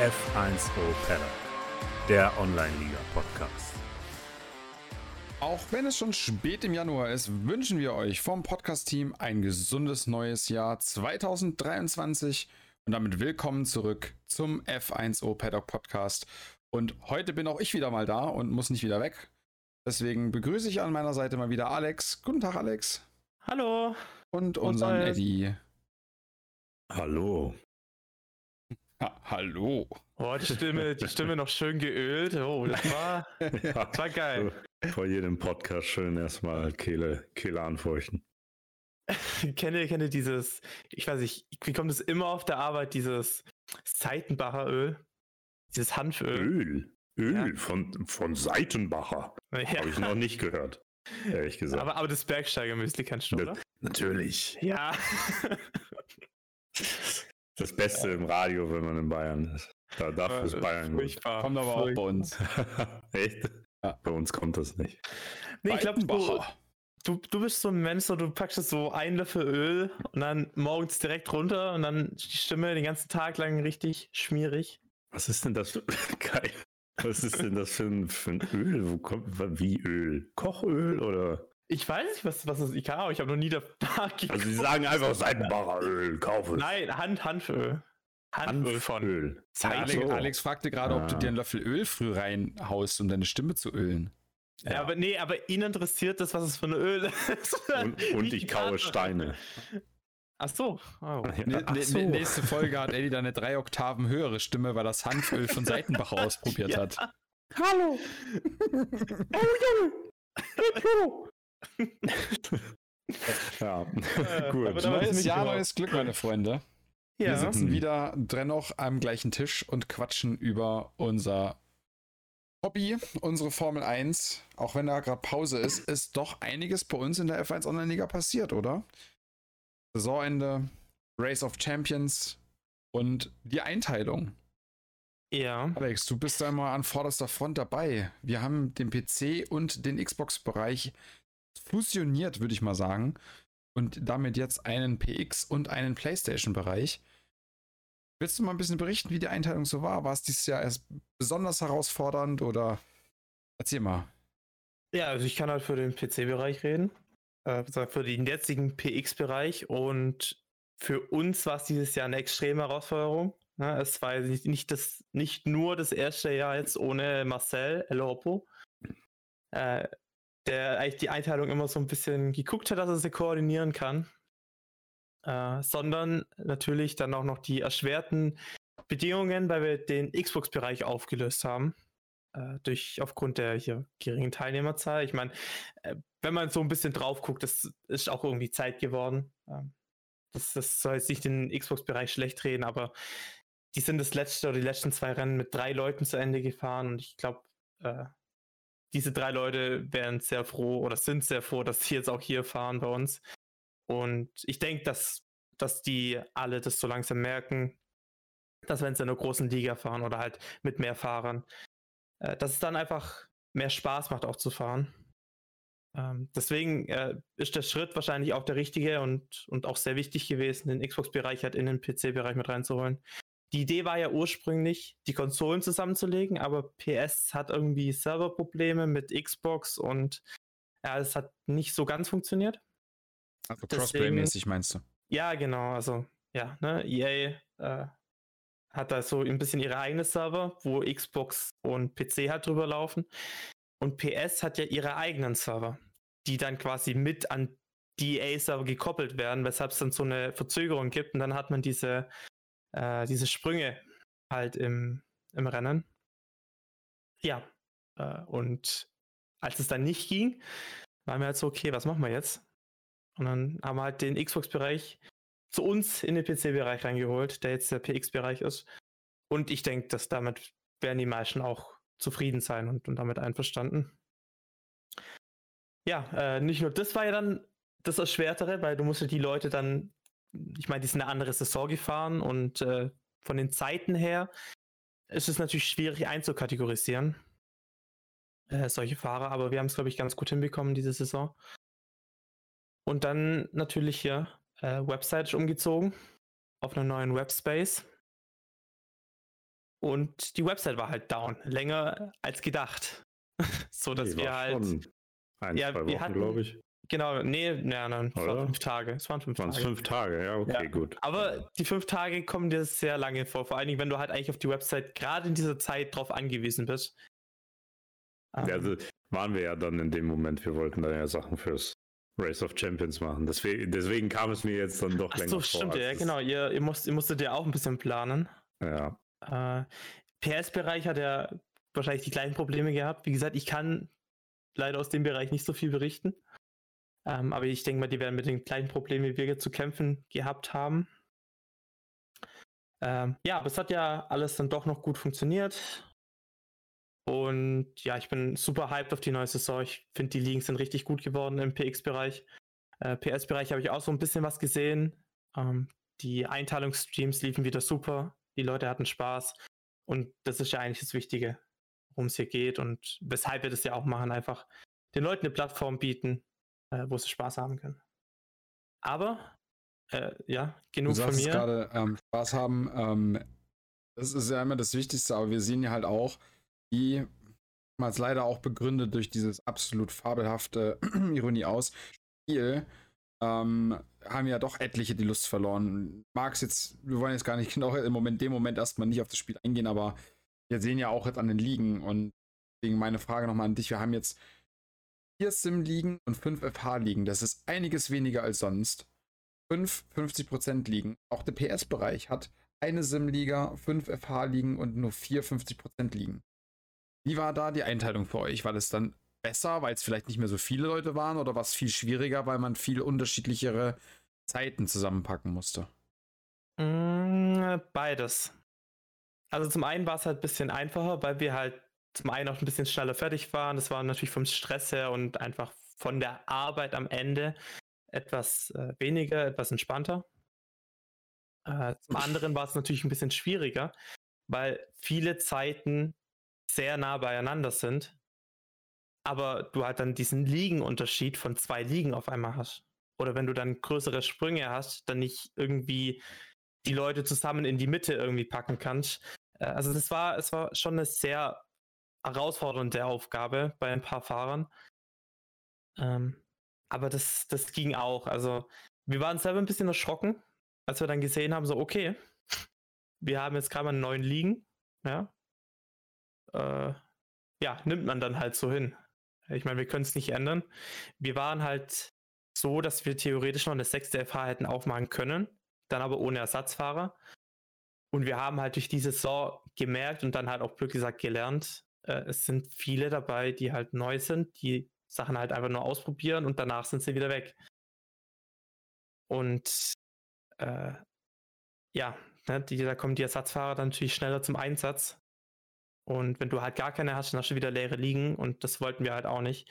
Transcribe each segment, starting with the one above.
F1O Paddock, der Online-Liga-Podcast. Auch wenn es schon spät im Januar ist, wünschen wir euch vom Podcast-Team ein gesundes neues Jahr 2023 und damit willkommen zurück zum F1O Paddock Podcast. Und heute bin auch ich wieder mal da und muss nicht wieder weg. Deswegen begrüße ich an meiner Seite mal wieder Alex. Guten Tag, Alex. Hallo. Und unseren Eddie. Hallo. Ha, hallo. Oh, die Stimme, die Stimme noch schön geölt. Oh, das war, ja, das war geil. vor jedem Podcast schön erstmal Kehle, Kehle anfeuchten. kenne, kenne dieses, ich weiß nicht, wie kommt es immer auf der Arbeit, dieses Seitenbacher Öl? Dieses Hanföl. Öl? Öl ja. von, von Seitenbacher. Ja. Habe ich noch nicht gehört. Ehrlich gesagt. Aber, aber das Bergsteigermüsli kannst du, oder? Natürlich. Ja. Das Beste im Radio, wenn man in Bayern ist. Da, dafür ist Bayern Furchtbar. Kommt aber auch bei uns. Echt? Ja. Bei uns kommt das nicht. Nee, ich glaube, du, du, du bist so ein Mensch, so, du packst so einen Löffel Öl und dann morgens direkt runter und dann die Stimme den ganzen Tag lang richtig schmierig. Was ist denn das für geil? Was ist denn das für ein, für ein Öl? Wo kommt wie Öl? Kochöl oder? Ich weiß nicht, was, was das ist. Ich habe noch nie da Also sie sagen einfach Seidenbacher Öl, kauf es. Nein, Hand, Hanföl. Hanföl von Öl. Alex, so. Alex, fragte gerade, ah. ob du dir einen Löffel Öl früh reinhaust, um deine Stimme zu ölen. Ja. ja, aber nee, aber ihn interessiert das, was es für ein Öl ist. Und, und ich kaue Steine. Ach so. Oh. Ja, ach so. Nächste Folge hat Eddie dann eine drei Oktaven höhere Stimme, weil das Hanföl von Seitenbacher ausprobiert ja. hat. Hallo! oh Junge! Ja, äh, gut. Neues Jahr, neues Glück, meine Freunde. Ja. Wir sitzen wieder dennoch am gleichen Tisch und quatschen über unser Hobby, unsere Formel 1. Auch wenn da gerade Pause ist, ist doch einiges bei uns in der F1 Online-Liga passiert, oder? Saisonende, Race of Champions und die Einteilung. Ja. Alex, du bist da immer an vorderster Front dabei. Wir haben den PC und den Xbox-Bereich fusioniert, würde ich mal sagen. Und damit jetzt einen PX und einen PlayStation-Bereich. Willst du mal ein bisschen berichten, wie die Einteilung so war? War es dieses Jahr erst besonders herausfordernd oder erzähl mal. Ja, also ich kann halt für den PC-Bereich reden, äh, für den jetzigen PX-Bereich und für uns war es dieses Jahr eine extreme Herausforderung. Ne? Es war nicht, nicht, das, nicht nur das erste Jahr jetzt ohne Marcel Elopo. Äh, der eigentlich die Einteilung immer so ein bisschen geguckt hat, dass er sie koordinieren kann. Äh, sondern natürlich dann auch noch die erschwerten Bedingungen, weil wir den Xbox-Bereich aufgelöst haben. Äh, durch aufgrund der hier geringen Teilnehmerzahl. Ich meine, äh, wenn man so ein bisschen drauf guckt, das ist auch irgendwie Zeit geworden. Ähm, das, das soll jetzt nicht den Xbox-Bereich schlecht reden, aber die sind das letzte oder die letzten zwei Rennen mit drei Leuten zu Ende gefahren und ich glaube, äh, diese drei Leute wären sehr froh oder sind sehr froh, dass sie jetzt auch hier fahren bei uns. Und ich denke, dass, dass die alle das so langsam merken, dass wenn sie in einer großen Liga fahren oder halt mit mehr Fahrern, äh, dass es dann einfach mehr Spaß macht, auch zu fahren. Ähm, deswegen äh, ist der Schritt wahrscheinlich auch der richtige und, und auch sehr wichtig gewesen, den Xbox-Bereich halt in den PC-Bereich mit reinzuholen. Die Idee war ja ursprünglich, die Konsolen zusammenzulegen, aber PS hat irgendwie Serverprobleme mit Xbox und ja, es hat nicht so ganz funktioniert. Also Crossplay-mäßig meinst du? Ja, genau. Also, ja, ne, EA äh, hat da so ein bisschen ihre eigene Server, wo Xbox und PC halt drüber laufen. Und PS hat ja ihre eigenen Server, die dann quasi mit an die EA-Server gekoppelt werden, weshalb es dann so eine Verzögerung gibt und dann hat man diese äh, diese Sprünge halt im, im Rennen. Ja, äh, und als es dann nicht ging, waren wir halt so, okay, was machen wir jetzt? Und dann haben wir halt den Xbox-Bereich zu uns in den PC-Bereich reingeholt, der jetzt der PX-Bereich ist. Und ich denke, dass damit werden die meisten auch zufrieden sein und, und damit einverstanden. Ja, äh, nicht nur das war ja dann das Erschwertere, weil du musst ja die Leute dann ich meine, die sind eine andere Saison gefahren und äh, von den Zeiten her ist es natürlich schwierig einzukategorisieren, äh, solche Fahrer, aber wir haben es, glaube ich, ganz gut hinbekommen diese Saison. Und dann natürlich hier äh, Website umgezogen auf einen neuen Webspace. und die Website war halt down. Länger als gedacht. so dass wir halt. Ein, ja, zwei Wochen, glaube ich. Genau, nee, ja, nein, es waren fünf Tage. Es waren fünf Tage. fünf Tage, ja, okay, ja. gut. Aber die fünf Tage kommen dir sehr lange vor. Vor allen Dingen, wenn du halt eigentlich auf die Website gerade in dieser Zeit drauf angewiesen bist. Ja, also waren wir ja dann in dem Moment, wir wollten da ja Sachen fürs Race of Champions machen. Deswegen, deswegen kam es mir jetzt dann doch Ach länger so, vor. Stimmt, ja, genau. Ihr, ihr, musst, ihr musstet ja auch ein bisschen planen. Ja. Äh, PS-Bereich hat ja wahrscheinlich die gleichen Probleme gehabt. Wie gesagt, ich kann leider aus dem Bereich nicht so viel berichten. Ähm, aber ich denke mal, die werden mit den gleichen Problemen wie wir zu kämpfen gehabt haben. Ähm, ja, aber es hat ja alles dann doch noch gut funktioniert. Und ja, ich bin super hyped auf die neue Saison. Ich finde, die Ligen sind richtig gut geworden im PX-Bereich. Äh, PS-Bereich habe ich auch so ein bisschen was gesehen. Ähm, die Einteilungsstreams liefen wieder super. Die Leute hatten Spaß. Und das ist ja eigentlich das Wichtige, worum es hier geht und weshalb wir das ja auch machen. Einfach den Leuten eine Plattform bieten, äh, wo sie Spaß haben können. Aber, äh, ja, genug du von mir. gerade ähm, Spaß haben. Ähm, das ist ja immer das Wichtigste, aber wir sehen ja halt auch, die mal leider auch begründet durch dieses absolut fabelhafte Ironie aus Spiel, ähm, haben ja doch etliche die Lust verloren. Mag's jetzt, wir wollen jetzt gar nicht genau im Moment, dem Moment erstmal nicht auf das Spiel eingehen, aber wir sehen ja auch jetzt an den Ligen und deswegen meine Frage nochmal an dich. Wir haben jetzt vier Sim-Ligen und fünf FH-Ligen. Das ist einiges weniger als sonst. Fünf 50% Ligen. Auch der PS-Bereich hat eine Sim-Liga, fünf FH-Ligen und nur vier 50% Ligen. Wie war da die Einteilung für euch? War das dann besser, weil es vielleicht nicht mehr so viele Leute waren oder war es viel schwieriger, weil man viel unterschiedlichere Zeiten zusammenpacken musste? Mm, beides. Also zum einen war es halt ein bisschen einfacher, weil wir halt zum einen auch ein bisschen schneller fertig waren. Das war natürlich vom Stress her und einfach von der Arbeit am Ende etwas äh, weniger, etwas entspannter. Äh, zum anderen war es natürlich ein bisschen schwieriger, weil viele Zeiten sehr nah beieinander sind, aber du halt dann diesen Liegenunterschied von zwei Ligen auf einmal hast. Oder wenn du dann größere Sprünge hast, dann nicht irgendwie die Leute zusammen in die Mitte irgendwie packen kannst. Äh, also das war, es war schon eine sehr herausfordernde Aufgabe bei ein paar Fahrern. Ähm, aber das, das ging auch. Also wir waren selber ein bisschen erschrocken, als wir dann gesehen haben, so okay, wir haben jetzt gerade mal einen neuen Ligen, ja, äh, ja, nimmt man dann halt so hin. Ich meine, wir können es nicht ändern. Wir waren halt so, dass wir theoretisch noch eine sechste FH hätten aufmachen können, dann aber ohne Ersatzfahrer. Und wir haben halt durch diese Saison gemerkt und dann halt auch blöd gesagt gelernt, äh, es sind viele dabei, die halt neu sind, die Sachen halt einfach nur ausprobieren und danach sind sie wieder weg. Und äh, ja, ne, die, da kommen die Ersatzfahrer dann natürlich schneller zum Einsatz. Und wenn du halt gar keine hast, dann hast du wieder leere liegen und das wollten wir halt auch nicht.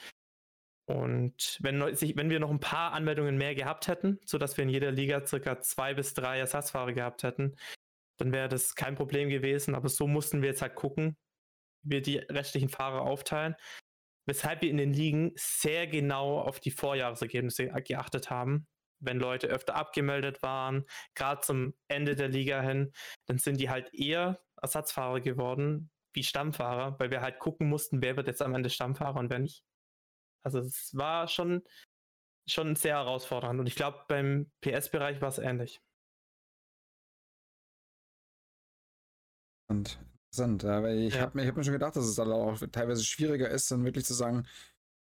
Und wenn, wenn wir noch ein paar Anmeldungen mehr gehabt hätten, sodass wir in jeder Liga circa zwei bis drei Ersatzfahrer gehabt hätten, dann wäre das kein Problem gewesen. Aber so mussten wir jetzt halt gucken, wir die restlichen Fahrer aufteilen. Weshalb wir in den Ligen sehr genau auf die Vorjahresergebnisse geachtet haben. Wenn Leute öfter abgemeldet waren, gerade zum Ende der Liga hin, dann sind die halt eher Ersatzfahrer geworden, wie Stammfahrer, weil wir halt gucken mussten, wer wird jetzt am Ende Stammfahrer und wer nicht. Also es war schon, schon sehr herausfordernd und ich glaube, beim PS-Bereich war es ähnlich. Und interessant, weil ich ja. habe mir, hab mir schon gedacht, dass es dann auch teilweise schwieriger ist, dann wirklich zu sagen,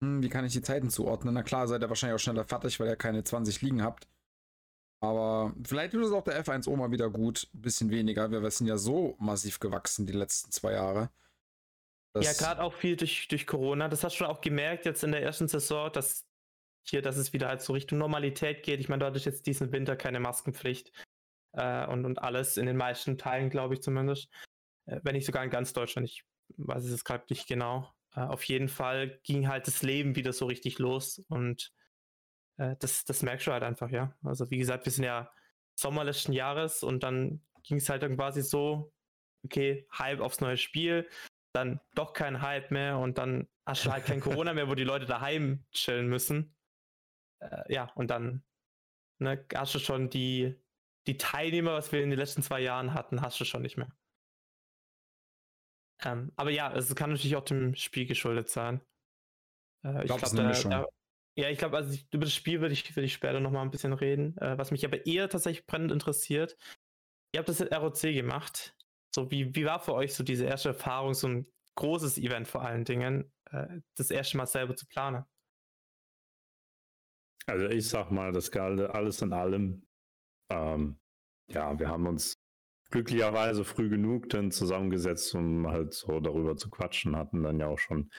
hm, wie kann ich die Zeiten zuordnen? Na klar, seid ihr wahrscheinlich auch schneller fertig, weil ihr keine 20 liegen habt. Aber vielleicht tut es auch der F1O mal wieder gut, ein bisschen weniger. Wir sind ja so massiv gewachsen die letzten zwei Jahre. Ja, gerade auch viel durch, durch Corona. Das hast du schon auch gemerkt jetzt in der ersten Saison, dass hier, dass es wieder halt so Richtung Normalität geht. Ich meine, dadurch jetzt diesen Winter keine Maskenpflicht äh, und, und alles in den meisten Teilen, glaube ich zumindest. Äh, wenn nicht sogar in ganz Deutschland. Ich weiß es jetzt gerade nicht genau. Äh, auf jeden Fall ging halt das Leben wieder so richtig los und äh, das, das merkst du halt einfach, ja. Also wie gesagt, wir sind ja Sommer letzten Jahres und dann ging es halt dann quasi so, okay, Hype aufs neue Spiel, dann doch kein Hype mehr und dann hast du halt kein Corona mehr, wo die Leute daheim chillen müssen. Äh, ja, und dann ne, hast du schon die, die Teilnehmer, was wir in den letzten zwei Jahren hatten, hast du schon nicht mehr. Ähm, aber ja, es kann natürlich auch dem Spiel geschuldet sein. Äh, ich glaube, glaub, ja, ich glaube, also über das Spiel würde ich, würd ich später nochmal ein bisschen reden. Äh, was mich aber eher tatsächlich brennend interessiert, ihr habt das mit ROC gemacht. So, wie, wie war für euch so diese erste Erfahrung, so ein großes Event vor allen Dingen, äh, das erste Mal selber zu planen? Also ich sag mal, das Galt alles in allem. Ähm, ja, wir haben uns glücklicherweise früh genug dann zusammengesetzt, um halt so darüber zu quatschen, hatten dann ja auch schon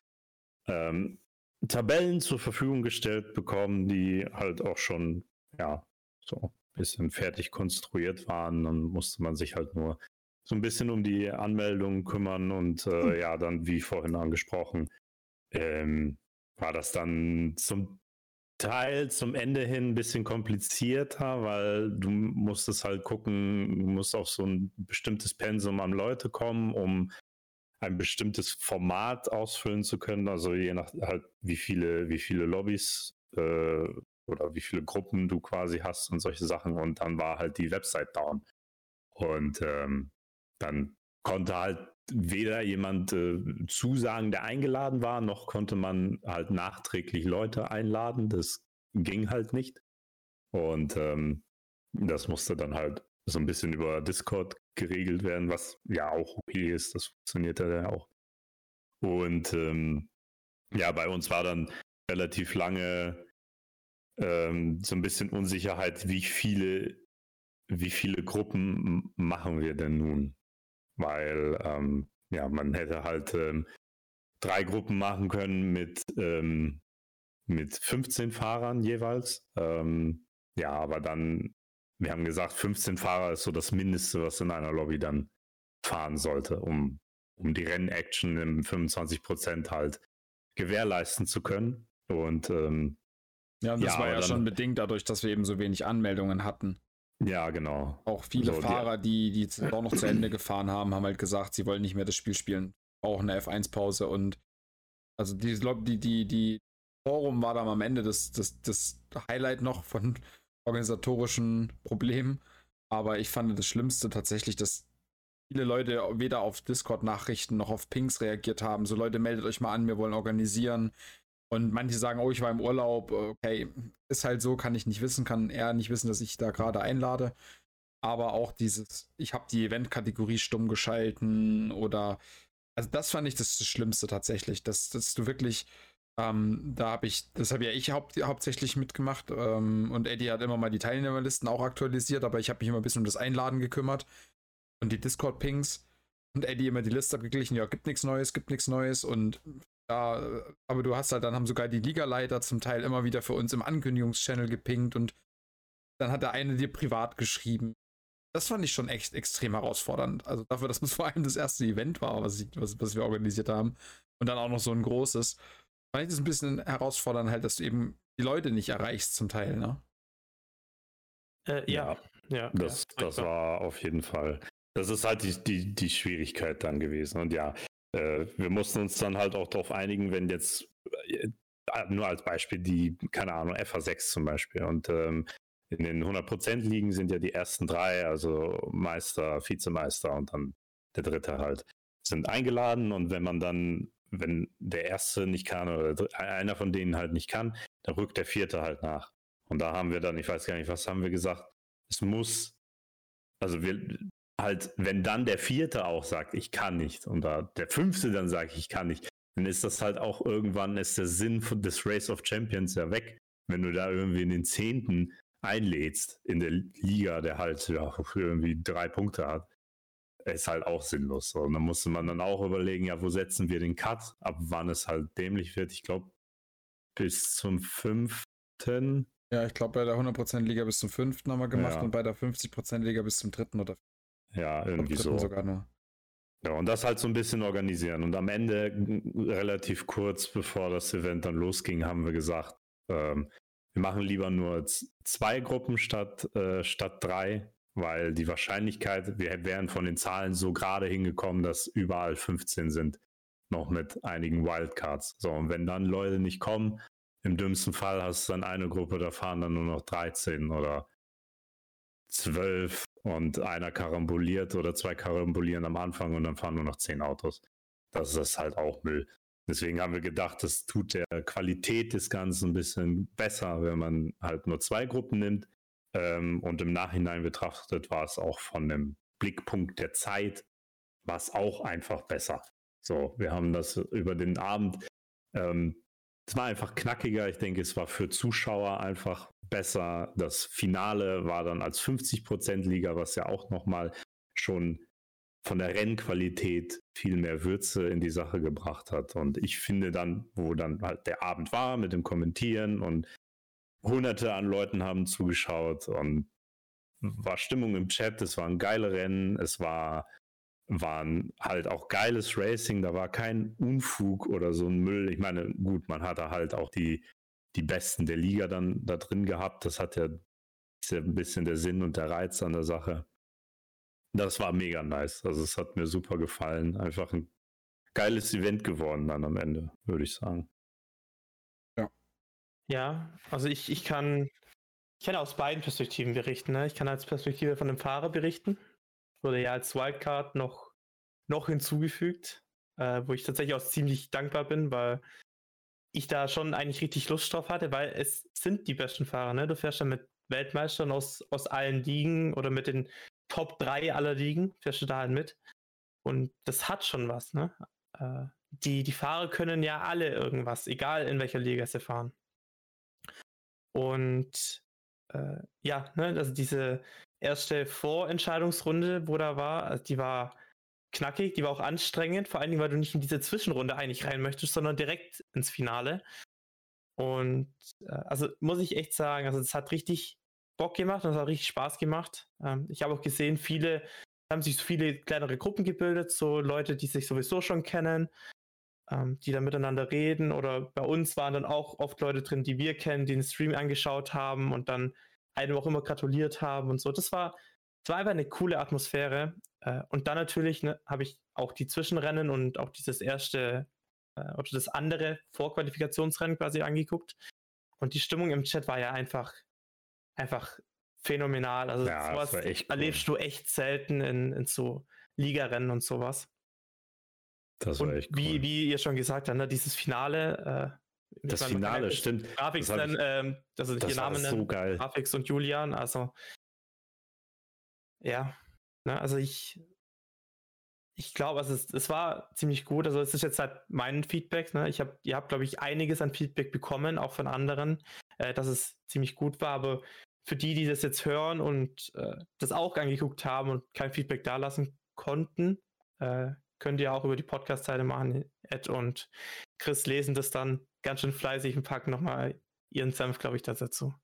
ähm, Tabellen zur Verfügung gestellt bekommen, die halt auch schon, ja, so ein bisschen fertig konstruiert waren. Dann musste man sich halt nur so ein bisschen um die Anmeldung kümmern und äh, hm. ja, dann, wie vorhin angesprochen, ähm, war das dann zum Teil zum Ende hin ein bisschen komplizierter, weil du musstest halt gucken, du musst auf so ein bestimmtes Pensum an Leute kommen, um ein bestimmtes Format ausfüllen zu können. Also je nach halt, wie viele, wie viele Lobbys äh, oder wie viele Gruppen du quasi hast und solche Sachen. Und dann war halt die Website down. Und ähm, dann konnte halt weder jemand äh, zusagen, der eingeladen war, noch konnte man halt nachträglich Leute einladen. Das ging halt nicht. Und ähm, das musste dann halt so ein bisschen über Discord geregelt werden, was ja auch okay ist. Das funktioniert ja auch. Und ähm, ja, bei uns war dann relativ lange ähm, so ein bisschen Unsicherheit, wie viele, wie viele Gruppen machen wir denn nun? Weil ähm, ja, man hätte halt ähm, drei Gruppen machen können mit, ähm, mit 15 Fahrern jeweils. Ähm, ja, aber dann wir haben gesagt, 15 Fahrer ist so das Mindeste, was in einer Lobby dann fahren sollte, um, um die Rennaction im 25 Prozent halt gewährleisten zu können. Und ähm, ja, und das ja, war ja schon bedingt dadurch, dass wir eben so wenig Anmeldungen hatten. Ja, genau. Auch viele so, Fahrer, die die auch noch zu Ende gefahren haben, haben halt gesagt, sie wollen nicht mehr das Spiel spielen, auch eine F1-Pause und also die, die, die, die Forum war dann am Ende das, das, das Highlight noch von, organisatorischen Problemen. Aber ich fand das Schlimmste tatsächlich, dass viele Leute weder auf Discord-Nachrichten noch auf Pings reagiert haben. So Leute, meldet euch mal an, wir wollen organisieren. Und manche sagen, oh, ich war im Urlaub. Okay, ist halt so, kann ich nicht wissen, kann er nicht wissen, dass ich da gerade einlade. Aber auch dieses, ich habe die Event-Kategorie stumm geschalten oder, also das fand ich das Schlimmste tatsächlich, dass, dass du wirklich ähm, da habe ich, das habe ja ich haupt, hauptsächlich mitgemacht ähm, und Eddie hat immer mal die Teilnehmerlisten auch aktualisiert, aber ich habe mich immer ein bisschen um das Einladen gekümmert und die Discord-Pings und Eddie immer die Liste abgeglichen, ja, gibt nichts Neues, gibt nichts Neues und ja, aber du hast halt, dann haben sogar die Ligaleiter zum Teil immer wieder für uns im Ankündigungschannel gepinkt und dann hat der eine dir privat geschrieben. Das fand ich schon echt extrem herausfordernd. Also dafür, dass es vor allem das erste Event war, was, ich, was, was wir organisiert haben. Und dann auch noch so ein großes fand ich das ein bisschen herausfordernd halt, dass du eben die Leute nicht erreichst zum Teil, ne? Äh, ja. ja, ja. Das, ja, das war auf jeden Fall. Das ist halt die, die, die Schwierigkeit dann gewesen. Und ja, äh, wir mussten uns dann halt auch darauf einigen, wenn jetzt äh, nur als Beispiel die, keine Ahnung, FA6 zum Beispiel. Und ähm, in den 100% Ligen sind ja die ersten drei, also Meister, Vizemeister und dann der dritte halt, sind eingeladen. Und wenn man dann wenn der erste nicht kann oder einer von denen halt nicht kann, dann rückt der vierte halt nach. Und da haben wir dann, ich weiß gar nicht, was haben wir gesagt? Es muss, also wir halt, wenn dann der vierte auch sagt, ich kann nicht, und da der fünfte dann sagt, ich kann nicht, dann ist das halt auch irgendwann ist der Sinn des Race of Champions ja weg, wenn du da irgendwie in den zehnten einlädst in der Liga, der halt ja, irgendwie drei Punkte hat ist halt auch sinnlos. Und dann musste man dann auch überlegen, ja, wo setzen wir den Cut, ab wann es halt dämlich wird. Ich glaube, bis zum fünften. Ja, ich glaube, bei der 100% Liga bis zum fünften haben wir gemacht ja. und bei der 50% Liga bis zum dritten oder Ja, irgendwie so. sogar nur. Ja, und das halt so ein bisschen organisieren. Und am Ende, relativ kurz bevor das Event dann losging, haben wir gesagt, ähm, wir machen lieber nur zwei Gruppen statt, äh, statt drei, weil die Wahrscheinlichkeit, wir wären von den Zahlen so gerade hingekommen, dass überall 15 sind, noch mit einigen Wildcards. So, und wenn dann Leute nicht kommen, im dümmsten Fall hast du dann eine Gruppe, da fahren dann nur noch 13 oder 12 und einer karamboliert oder zwei karambolieren am Anfang und dann fahren nur noch 10 Autos. das ist halt auch Müll. Deswegen haben wir gedacht, das tut der Qualität des Ganzen ein bisschen besser, wenn man halt nur zwei Gruppen nimmt. Ähm, und im Nachhinein betrachtet war es auch von dem Blickpunkt der Zeit, war es auch einfach besser. So, wir haben das über den Abend. Ähm, es war einfach knackiger. Ich denke, es war für Zuschauer einfach besser. Das Finale war dann als 50%-Liga, was ja auch nochmal schon von der Rennqualität viel mehr Würze in die Sache gebracht hat. Und ich finde dann, wo dann halt der Abend war mit dem Kommentieren und hunderte an Leuten haben zugeschaut und war Stimmung im Chat, es waren geile Rennen, es war waren halt auch geiles Racing, da war kein Unfug oder so ein Müll. Ich meine, gut, man hatte halt auch die, die Besten der Liga dann da drin gehabt. Das hat ja, ist ja ein bisschen der Sinn und der Reiz an der Sache. Das war mega nice. Also es hat mir super gefallen. Einfach ein geiles Event geworden dann am Ende, würde ich sagen. Ja. Ja, also ich, ich kann, ich kann aus beiden Perspektiven berichten. Ne? Ich kann als Perspektive von dem Fahrer berichten. Wurde ja als Wildcard noch, noch hinzugefügt, äh, wo ich tatsächlich auch ziemlich dankbar bin, weil ich da schon eigentlich richtig Lust drauf hatte, weil es sind die besten Fahrer. Ne? Du fährst ja mit Weltmeistern aus, aus allen Ligen oder mit den Top 3 aller Ligen, fährst du da halt mit. Und das hat schon was, ne? Äh, die, die Fahrer können ja alle irgendwas, egal in welcher Liga sie fahren. Und äh, ja, ne, also diese erste Vorentscheidungsrunde, wo da war, also die war knackig, die war auch anstrengend, vor allen Dingen, weil du nicht in diese Zwischenrunde eigentlich rein möchtest, sondern direkt ins Finale. Und äh, also muss ich echt sagen, also es hat richtig Bock gemacht und es hat richtig Spaß gemacht. Ähm, ich habe auch gesehen, viele haben sich so viele kleinere Gruppen gebildet, so Leute, die sich sowieso schon kennen, ähm, die dann miteinander reden. Oder bei uns waren dann auch oft Leute drin, die wir kennen, die den Stream angeschaut haben und dann einem auch immer gratuliert haben und so. Das war, das war einfach eine coole Atmosphäre. Äh, und dann natürlich ne, habe ich auch die Zwischenrennen und auch dieses erste äh, oder das andere Vorqualifikationsrennen quasi angeguckt. Und die Stimmung im Chat war ja einfach einfach phänomenal. Also ja, sowas cool. erlebst du echt selten in, in so Ligarennen und sowas. Das war und echt cool. Wie, wie ihr schon gesagt habt, ne, dieses Finale. Das Finale, stimmt. Grafix das dann, ähm, also das hier Namen so geil. Grafix und Julian, also ja, ne, also ich ich glaube, also es, es war ziemlich gut. Also es ist jetzt halt mein Feedback. Ne? Ich hab, ihr habt, glaube ich, einiges an Feedback bekommen, auch von anderen, äh, dass es ziemlich gut war. Aber für die, die das jetzt hören und äh, das auch angeguckt haben und kein Feedback dalassen konnten, äh, könnt ihr auch über die Podcast-Seite machen. Ed und Chris lesen das dann ganz schön fleißig und packen nochmal ihren Senf, glaube ich, dazu.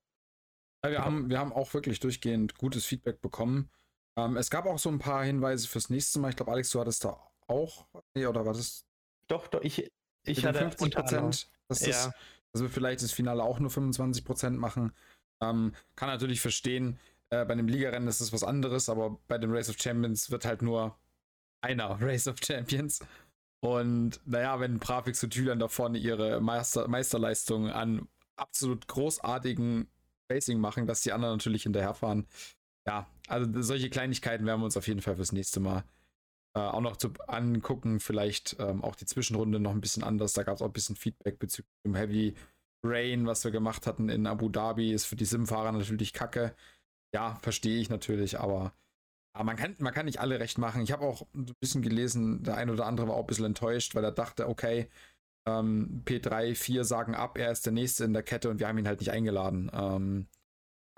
Ja, wir, haben, wir haben auch wirklich durchgehend gutes Feedback bekommen. Ähm, es gab auch so ein paar Hinweise fürs nächste Mal. Ich glaube, Alex, du hattest da auch. Nee, oder war das? Doch, doch, ich, ich hatte 50 Prozent. Dass, ja. das, dass wir vielleicht das Finale auch nur 25 Prozent machen. Ähm, kann natürlich verstehen, äh, bei einem Ligarennen ist das was anderes, aber bei dem Race of Champions wird halt nur einer Race of Champions. Und naja, wenn Pravix und Thülan da vorne ihre Meister Meisterleistung an absolut großartigen Racing machen, dass die anderen natürlich hinterherfahren, ja, also solche Kleinigkeiten werden wir uns auf jeden Fall fürs nächste Mal äh, auch noch zu angucken. Vielleicht ähm, auch die Zwischenrunde noch ein bisschen anders. Da gab es auch ein bisschen Feedback bezüglich dem Heavy Rain, was wir gemacht hatten in Abu Dhabi. Ist für die Sim-Fahrer natürlich kacke. Ja, verstehe ich natürlich, aber, aber man, kann, man kann nicht alle recht machen. Ich habe auch ein bisschen gelesen, der eine oder andere war auch ein bisschen enttäuscht, weil er dachte, okay, ähm, P3, 4 sagen ab, er ist der Nächste in der Kette und wir haben ihn halt nicht eingeladen. Ähm,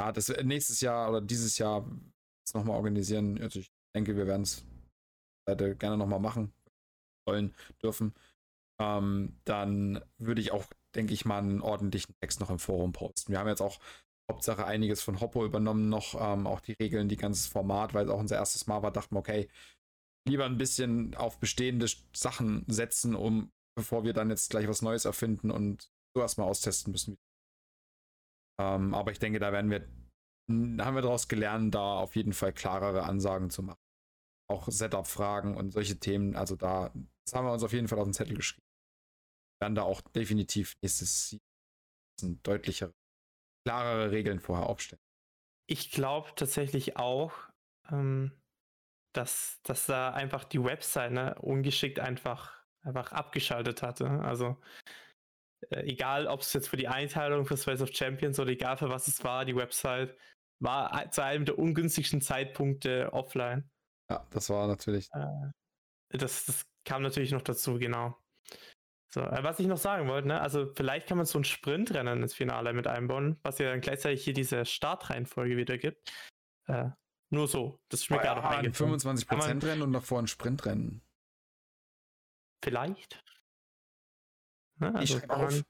ja, das nächstes Jahr oder dieses Jahr nochmal organisieren. Also ich denke, wir werden es gerne nochmal machen wollen, dürfen. Ähm, dann würde ich auch, denke ich mal, einen ordentlichen Text noch im Forum posten. Wir haben jetzt auch Hauptsache einiges von Hoppo übernommen, noch ähm, auch die Regeln, die ganzes Format, weil es auch unser erstes Mal war, dachten wir, okay, lieber ein bisschen auf bestehende Sachen setzen, um bevor wir dann jetzt gleich was Neues erfinden und so erstmal austesten müssen. Ähm, aber ich denke, da werden wir, haben wir daraus gelernt, da auf jeden Fall klarere Ansagen zu machen. Auch Setup-Fragen und solche Themen. Also da, das haben wir uns auf jeden Fall auf den Zettel geschrieben. Wir werden da auch definitiv nächstes Season deutlichere, klarere Regeln vorher aufstellen. Ich glaube tatsächlich auch, ähm, dass, dass da einfach die Website ne, ungeschickt einfach einfach abgeschaltet hatte. Also äh, egal, ob es jetzt für die Einteilung für Space of Champions oder egal für was es war, die Website war zu einem der ungünstigsten Zeitpunkte offline. Ja, das war natürlich. Äh, das, das kam natürlich noch dazu, genau. So, äh, was ich noch sagen wollte, ne, also vielleicht kann man so ein Sprintrennen ins Finale mit einbauen, was ja dann gleichzeitig hier diese Startreihenfolge wieder gibt. Äh, nur so, das oh, gerade ja, ein 25% Rennen und davor ein Sprintrennen. Vielleicht. Ne, also kann man,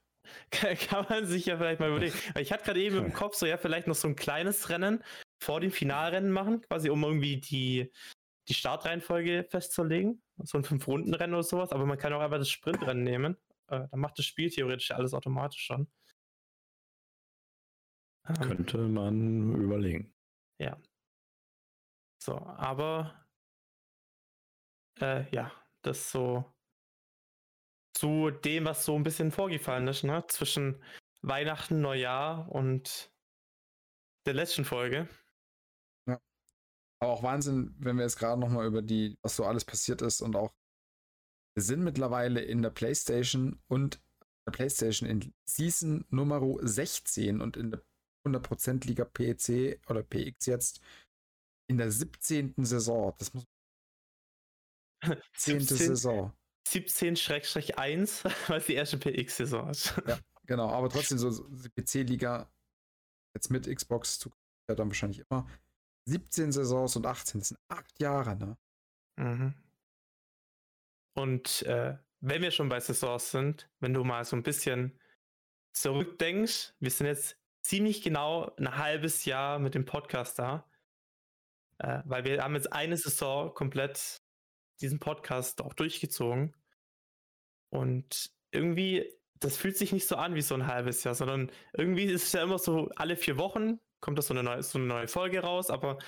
kann man sich ja vielleicht mal überlegen. Ich hatte gerade eben im Kopf so, ja, vielleicht noch so ein kleines Rennen vor dem Finalrennen machen, quasi um irgendwie die, die Startreihenfolge festzulegen. So ein Fünf-Runden-Rennen oder sowas, aber man kann auch einfach das Sprintrennen nehmen. Äh, dann macht das Spiel theoretisch alles automatisch schon. Ähm, Könnte man überlegen. Ja. So, aber äh, ja, das so zu dem, was so ein bisschen vorgefallen ist, ne? Zwischen Weihnachten, Neujahr und der letzten Folge. Aber auch Wahnsinn, wenn wir jetzt gerade nochmal über die, was so alles passiert ist und auch wir sind mittlerweile in der PlayStation und der PlayStation in Season Nummer 16 und in der 100% Liga PEC oder PX jetzt in der 17. Saison. Das muss 10. Saison. 17-1, weil es die erste PX-Saison ist. Ja, genau, aber trotzdem so die PC-Liga jetzt mit Xbox ja dann wahrscheinlich immer 17 Saisons und 18, das sind acht Jahre, ne? Mhm. Und äh, wenn wir schon bei Saisons sind, wenn du mal so ein bisschen zurückdenkst, wir sind jetzt ziemlich genau ein halbes Jahr mit dem Podcast da, äh, weil wir haben jetzt eine Saison komplett diesen Podcast auch durchgezogen. Und irgendwie, das fühlt sich nicht so an wie so ein halbes Jahr, sondern irgendwie ist es ja immer so, alle vier Wochen kommt das so eine neue, so eine neue Folge raus, aber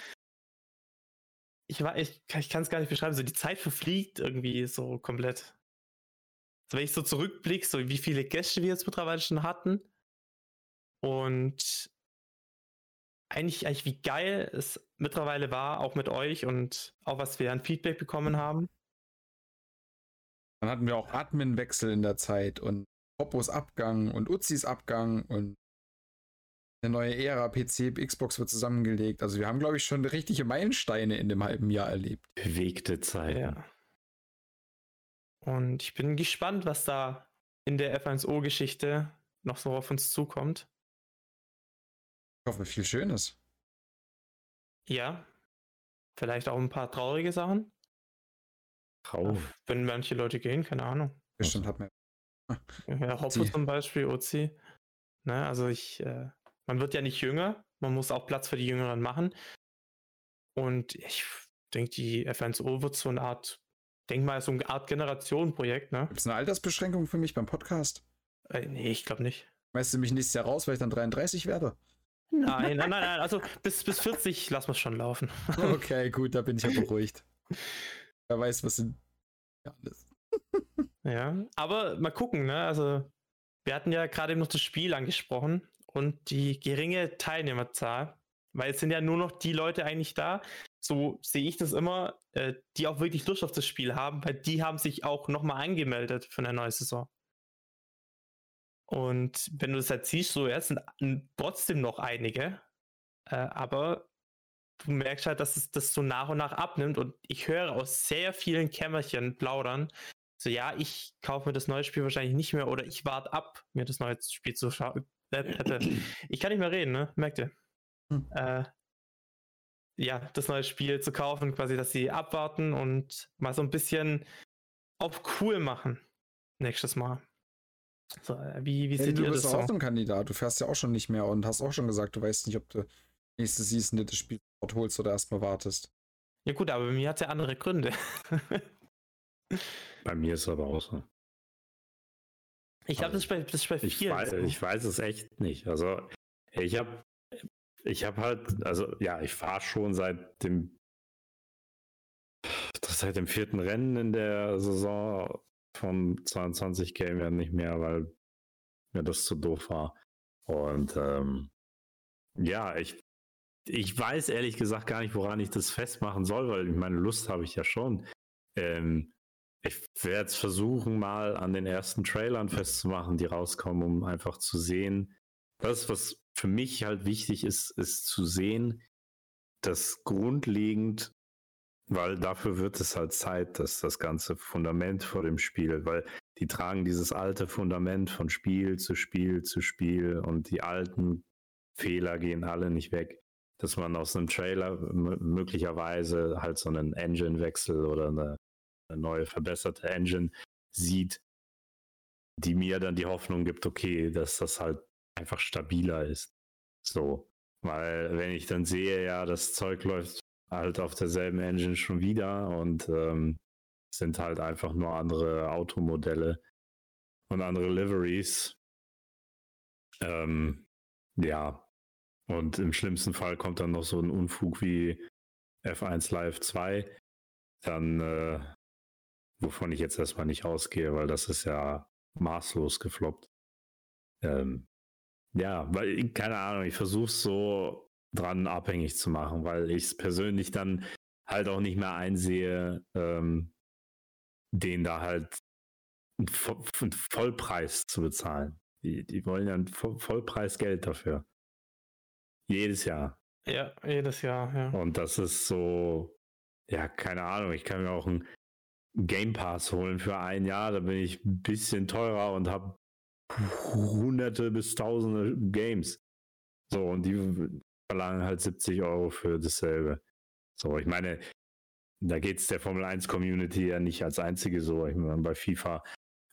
ich, ich, ich kann es gar nicht beschreiben, so die Zeit verfliegt irgendwie so komplett. Also wenn ich so zurückblicke, so wie viele Gäste wir jetzt mittlerweile schon hatten und eigentlich, eigentlich wie geil es mittlerweile war, auch mit euch und auch was wir an Feedback bekommen haben. Dann hatten wir auch Adminwechsel in der Zeit und Poppos Abgang und Uzis Abgang und eine neue Ära, PC, Xbox wird zusammengelegt. Also wir haben, glaube ich, schon richtige Meilensteine in dem halben Jahr erlebt. Bewegte Zeit. Ja. Und ich bin gespannt, was da in der F1O-Geschichte noch so auf uns zukommt. Ich hoffe, viel Schönes. Ja. Vielleicht auch ein paar traurige Sachen. Traurig. Wenn manche Leute gehen, keine Ahnung. Bestimmt hat man. Ja, Hoppo zum Beispiel, Ozi. Ne, also ich, äh, man wird ja nicht jünger, man muss auch Platz für die Jüngeren machen. Und ich denke, die F1O wird so eine Art, denk mal, so eine Art Generationenprojekt, ne? Gibt es eine Altersbeschränkung für mich beim Podcast? Äh, nee, ich glaube nicht. Weißt du mich nächstes Jahr raus, weil ich dann 33 werde? Nein, nein, nein, nein. Also bis, bis 40 lassen wir es schon laufen. Okay, gut, da bin ich ja beruhigt. Wer weiß, was sind. Ja, alles. ja, aber mal gucken, ne? Also, wir hatten ja gerade noch das Spiel angesprochen und die geringe Teilnehmerzahl, weil es sind ja nur noch die Leute eigentlich da, so sehe ich das immer, äh, die auch wirklich Lust auf das Spiel haben, weil die haben sich auch nochmal angemeldet für eine neue Saison. Und wenn du das halt siehst, so, ja, es sind trotzdem noch einige, äh, aber du merkst halt, dass es das so nach und nach abnimmt und ich höre aus sehr vielen Kämmerchen plaudern, so, ja, ich kaufe mir das neue Spiel wahrscheinlich nicht mehr oder ich warte ab, mir das neue Spiel zu schauen. Ich kann nicht mehr reden, ne? Merkt ihr? Hm. Äh, ja, das neue Spiel zu kaufen, quasi, dass sie abwarten und mal so ein bisschen auf cool machen nächstes Mal. So, äh, wie, wie hey, seht du ihr bist das auch so ein Kandidat. Du fährst ja auch schon nicht mehr und hast auch schon gesagt, du weißt nicht, ob du nächste Season das Spiel dort holst oder erstmal wartest. Ja gut, aber bei mir hat es ja andere Gründe. bei mir ist es aber auch so. Ich glaube, das, das ist bei ich vielen. Weiß, ich weiß es echt nicht. Also ich habe ich habe halt, also ja, ich fahre schon seit dem seit dem vierten Rennen in der Saison vom 22 Game ja nicht mehr, weil mir das zu doof war. Und ähm, ja, ich, ich weiß ehrlich gesagt gar nicht, woran ich das festmachen soll, weil ich meine Lust habe ich ja schon. Ähm, ich werde jetzt versuchen, mal an den ersten Trailern festzumachen, die rauskommen, um einfach zu sehen. Das, was für mich halt wichtig ist, ist zu sehen, dass grundlegend, weil dafür wird es halt Zeit, dass das ganze Fundament vor dem Spiel, weil die tragen dieses alte Fundament von Spiel zu Spiel zu Spiel und die alten Fehler gehen alle nicht weg. Dass man aus einem Trailer möglicherweise halt so einen Engine-Wechsel oder eine eine neue verbesserte Engine sieht, die mir dann die Hoffnung gibt, okay, dass das halt einfach stabiler ist. So. Weil wenn ich dann sehe, ja, das Zeug läuft halt auf derselben Engine schon wieder und ähm, sind halt einfach nur andere Automodelle und andere Liveries. Ähm, ja. Und im schlimmsten Fall kommt dann noch so ein Unfug wie F1 Live 2. Dann äh, wovon ich jetzt erstmal nicht ausgehe, weil das ist ja maßlos gefloppt. Ähm, ja, weil, keine Ahnung, ich versuche es so dran abhängig zu machen, weil ich es persönlich dann halt auch nicht mehr einsehe, ähm, den da halt einen Vollpreis zu bezahlen. Die, die wollen ja ein Vollpreis Geld dafür. Jedes Jahr. Ja, jedes Jahr, ja. Und das ist so, ja, keine Ahnung, ich kann mir auch ein Game Pass holen für ein Jahr. Da bin ich ein bisschen teurer und habe hunderte bis tausende Games. So, und die verlangen halt 70 Euro für dasselbe. So, ich meine, da geht es der Formel 1 Community ja nicht als einzige so. Ich meine, bei FIFA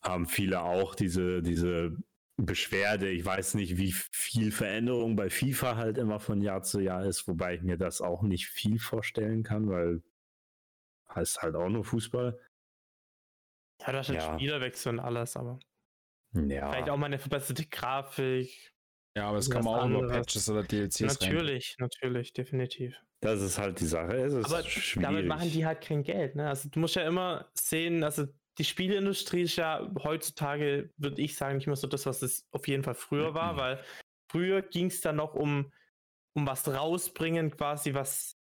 haben viele auch diese, diese Beschwerde. Ich weiß nicht, wie viel Veränderung bei FIFA halt immer von Jahr zu Jahr ist, wobei ich mir das auch nicht viel vorstellen kann, weil heißt halt auch nur Fußball. Ja, da ist halt ja. Spielerwechsel und alles, aber. Ja. Vielleicht auch mal eine verbesserte Grafik. Ja, aber es kommen auch nur Patches oder DLCs Natürlich, rein. natürlich, definitiv. Das ist halt die Sache. Es ist aber schwierig. damit machen die halt kein Geld. Ne? Also du musst ja immer sehen, also die Spieleindustrie ist ja heutzutage, würde ich sagen, nicht mehr so das, was es auf jeden Fall früher war, mhm. weil früher ging es dann noch um, um was rausbringen, quasi, was,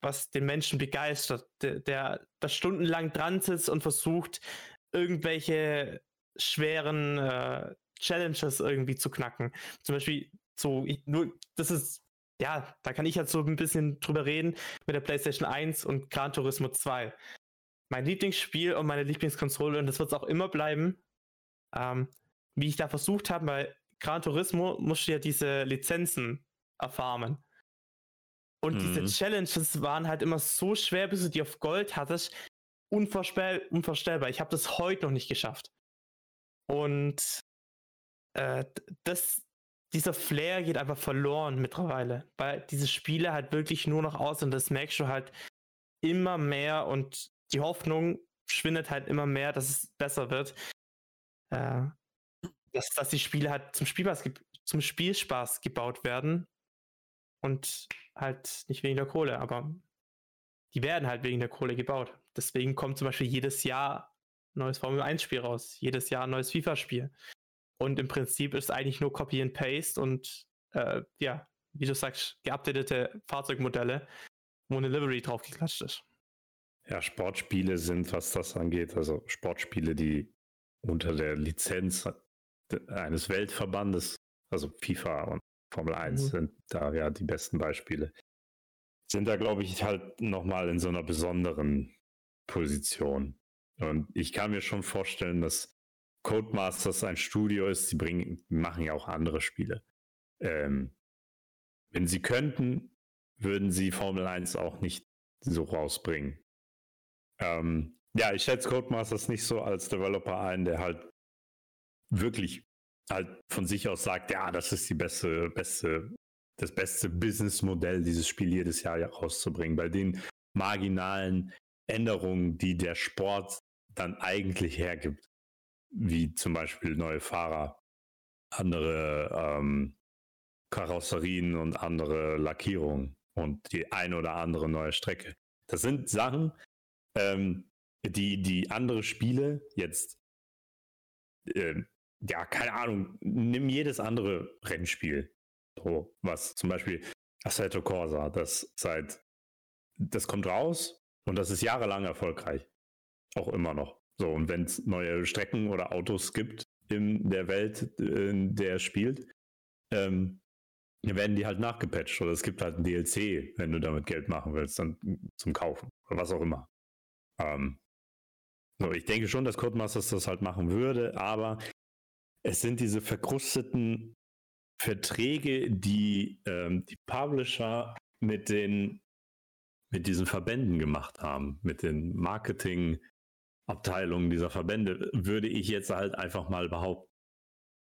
was den Menschen begeistert, der, der da stundenlang dran sitzt und versucht, irgendwelche schweren äh, Challenges irgendwie zu knacken. Zum Beispiel so, ich, nur, das ist, ja, da kann ich jetzt so ein bisschen drüber reden mit der PlayStation 1 und Gran Turismo 2. Mein Lieblingsspiel und meine Lieblingskonsole, und das wird es auch immer bleiben, ähm, wie ich da versucht habe, bei Gran Turismo musst du ja diese Lizenzen erfarmen. Und mhm. diese Challenges waren halt immer so schwer, bis du die auf Gold hattest, unvorstell unvorstellbar. Ich habe das heute noch nicht geschafft. Und äh, das, dieser Flair geht einfach verloren mittlerweile, weil diese Spiele halt wirklich nur noch aus und das merkst du halt immer mehr und die Hoffnung schwindet halt immer mehr, dass es besser wird. Äh, dass, dass die Spiele halt zum Spielspaß, zum Spielspaß gebaut werden und halt nicht wegen der Kohle, aber die werden halt wegen der Kohle gebaut. Deswegen kommt zum Beispiel jedes Jahr ein neues Formel 1-Spiel raus, jedes Jahr ein neues FIFA-Spiel. Und im Prinzip ist es eigentlich nur Copy and Paste und äh, ja, wie du sagst, geupdatete Fahrzeugmodelle, wo eine Livery draufgeklatscht ist. Ja, Sportspiele sind, was das angeht, also Sportspiele, die unter der Lizenz eines Weltverbandes, also FIFA und Formel 1 mhm. sind da ja die besten Beispiele sind da, glaube ich, halt nochmal in so einer besonderen Position. Und ich kann mir schon vorstellen, dass Codemasters ein Studio ist, sie bringen, machen ja auch andere Spiele. Ähm, wenn sie könnten, würden sie Formel 1 auch nicht so rausbringen. Ähm, ja, ich schätze Codemasters nicht so als Developer ein, der halt wirklich halt von sich aus sagt, ja, das ist die beste, beste das beste Businessmodell, dieses Spiel jedes Jahr rauszubringen. Bei den marginalen Änderungen, die der Sport dann eigentlich hergibt, wie zum Beispiel neue Fahrer, andere ähm, Karosserien und andere Lackierungen und die eine oder andere neue Strecke. Das sind Sachen, ähm, die die andere Spiele jetzt, äh, ja, keine Ahnung, nimm jedes andere Rennspiel. So, was zum Beispiel Assetto Corsa, das seit, das kommt raus und das ist jahrelang erfolgreich. Auch immer noch. So, und wenn es neue Strecken oder Autos gibt in der Welt, in der er spielt, ähm, werden die halt nachgepatcht. Oder es gibt halt ein DLC, wenn du damit Geld machen willst, dann zum Kaufen. Oder was auch immer. Ähm, so, ich denke schon, dass Codemasters das halt machen würde, aber es sind diese verkrusteten Verträge, die ähm, die Publisher mit den mit diesen Verbänden gemacht haben, mit den Marketingabteilungen dieser Verbände, würde ich jetzt halt einfach mal behaupten.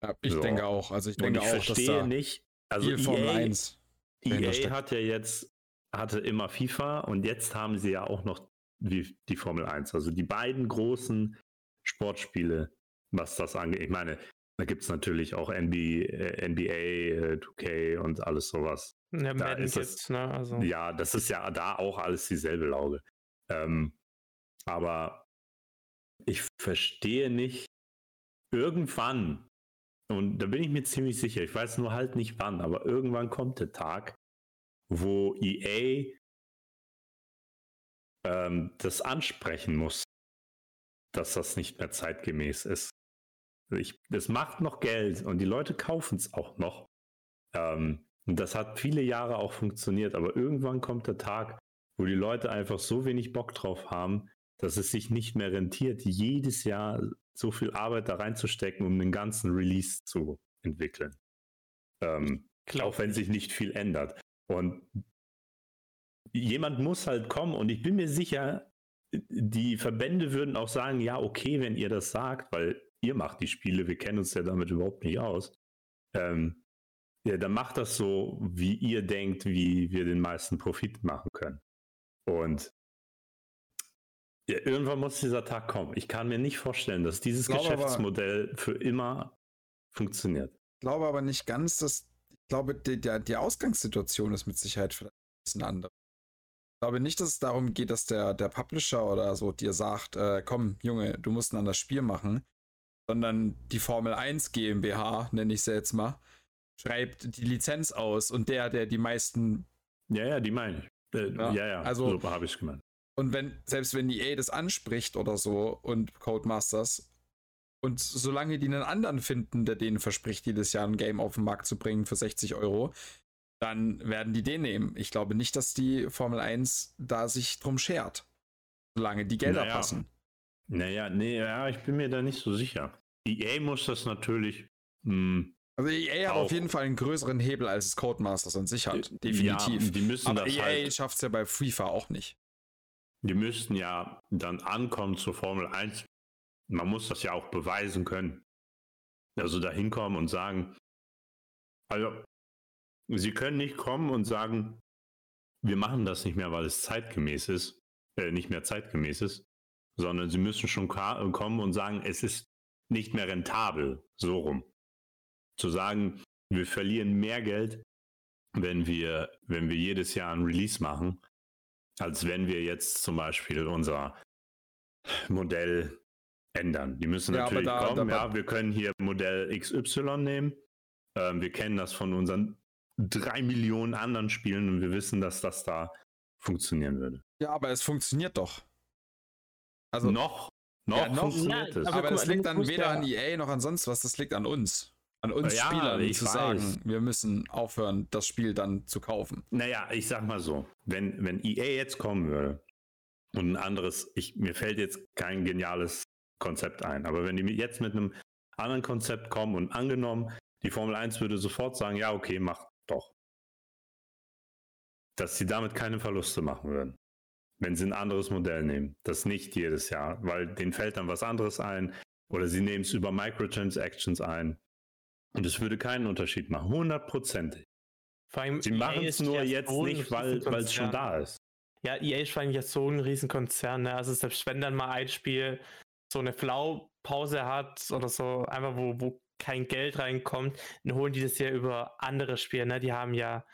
Ja, ich so. denke auch. Also ich denke ich auch, verstehe dass da nicht. Also EA, 1 EA hat ja jetzt hatte immer FIFA und jetzt haben sie ja auch noch die, die Formel 1. Also die beiden großen Sportspiele, was das angeht. Ich meine, da gibt es natürlich auch NBA, NBA, 2K und alles sowas. Ja, da ist es, ne? Also. Ja, das ist ja da auch alles dieselbe Lauge. Ähm, aber ich verstehe nicht, irgendwann, und da bin ich mir ziemlich sicher, ich weiß nur halt nicht wann, aber irgendwann kommt der Tag, wo EA ähm, das ansprechen muss, dass das nicht mehr zeitgemäß ist. Ich, das macht noch Geld und die Leute kaufen es auch noch. Ähm, und das hat viele Jahre auch funktioniert, aber irgendwann kommt der Tag, wo die Leute einfach so wenig Bock drauf haben, dass es sich nicht mehr rentiert, jedes Jahr so viel Arbeit da reinzustecken, um den ganzen Release zu entwickeln. Ähm, auch wenn sich nicht viel ändert. Und jemand muss halt kommen und ich bin mir sicher, die Verbände würden auch sagen, ja, okay, wenn ihr das sagt, weil ihr macht die Spiele, wir kennen uns ja damit überhaupt nicht aus. Ähm, ja, dann macht das so, wie ihr denkt, wie wir den meisten Profit machen können. Und ja, irgendwann muss dieser Tag kommen. Ich kann mir nicht vorstellen, dass dieses Geschäftsmodell aber, für immer funktioniert. Ich glaube aber nicht ganz, dass ich glaube, die, die, die Ausgangssituation ist mit Sicherheit vielleicht ein bisschen anders. Ich glaube nicht, dass es darum geht, dass der, der Publisher oder so dir sagt, äh, komm, Junge, du musst ein anderes Spiel machen, sondern die Formel 1 GmbH, nenne ich sie jetzt mal, schreibt die Lizenz aus und der, der die meisten. Ja, ja, die meine ich. Äh, ja, ja, ja, also so habe ich gemeint. Und wenn, selbst wenn EA das anspricht oder so und Codemasters, und solange die einen anderen finden, der denen verspricht, jedes Jahr ein Game auf den Markt zu bringen für 60 Euro, dann werden die den nehmen. Ich glaube nicht, dass die Formel 1 da sich drum schert. Solange die Gelder naja. passen. Naja, nee, ja, ich bin mir da nicht so sicher. EA muss das natürlich. Mh, hm, also EA hat auf jeden Fall einen größeren Hebel als es Codemasters an sich hat. Definitiv. Ja, die müssen Aber das EA halt, schafft es ja bei FIFA auch nicht. Die müssten ja dann ankommen zur Formel 1. Man muss das ja auch beweisen können. Also da hinkommen und sagen, also sie können nicht kommen und sagen, wir machen das nicht mehr, weil es zeitgemäß ist, äh, nicht mehr zeitgemäß ist, sondern sie müssen schon kommen und sagen, es ist nicht mehr rentabel, so rum. Zu sagen, wir verlieren mehr Geld, wenn wir, wenn wir jedes Jahr ein Release machen, als wenn wir jetzt zum Beispiel unser Modell ändern. Die müssen ja, natürlich da, kommen, ja, wir können hier Modell XY nehmen. Ähm, wir kennen das von unseren drei Millionen anderen Spielen und wir wissen, dass das da funktionieren würde. Ja, aber es funktioniert doch. Also noch, noch, ja, noch funktioniert ja, es. Aber, aber das liegt dann weder an EA noch an sonst was, das liegt an uns. An uns ja, Spielern zu weiß. sagen, wir müssen aufhören, das Spiel dann zu kaufen. Naja, ich sag mal so, wenn, wenn EA jetzt kommen würde und ein anderes, ich, mir fällt jetzt kein geniales Konzept ein, aber wenn die jetzt mit einem anderen Konzept kommen und angenommen, die Formel 1 würde sofort sagen, ja, okay, mach doch. Dass sie damit keine Verluste machen würden wenn sie ein anderes Modell nehmen. Das nicht jedes Jahr, weil denen fällt dann was anderes ein oder sie nehmen es über Microtransactions ein. Und es würde keinen Unterschied machen. Hundertprozentig. Sie machen es nur jetzt so nicht, weil es schon da ist. Ja, EA ist eigentlich jetzt so ein Riesenkonzern. Ne? Also selbst wenn dann mal ein Spiel so eine Flaupause hat oder so, einfach wo, wo kein Geld reinkommt, dann holen die das ja über andere Spiele. Ne? Die haben ja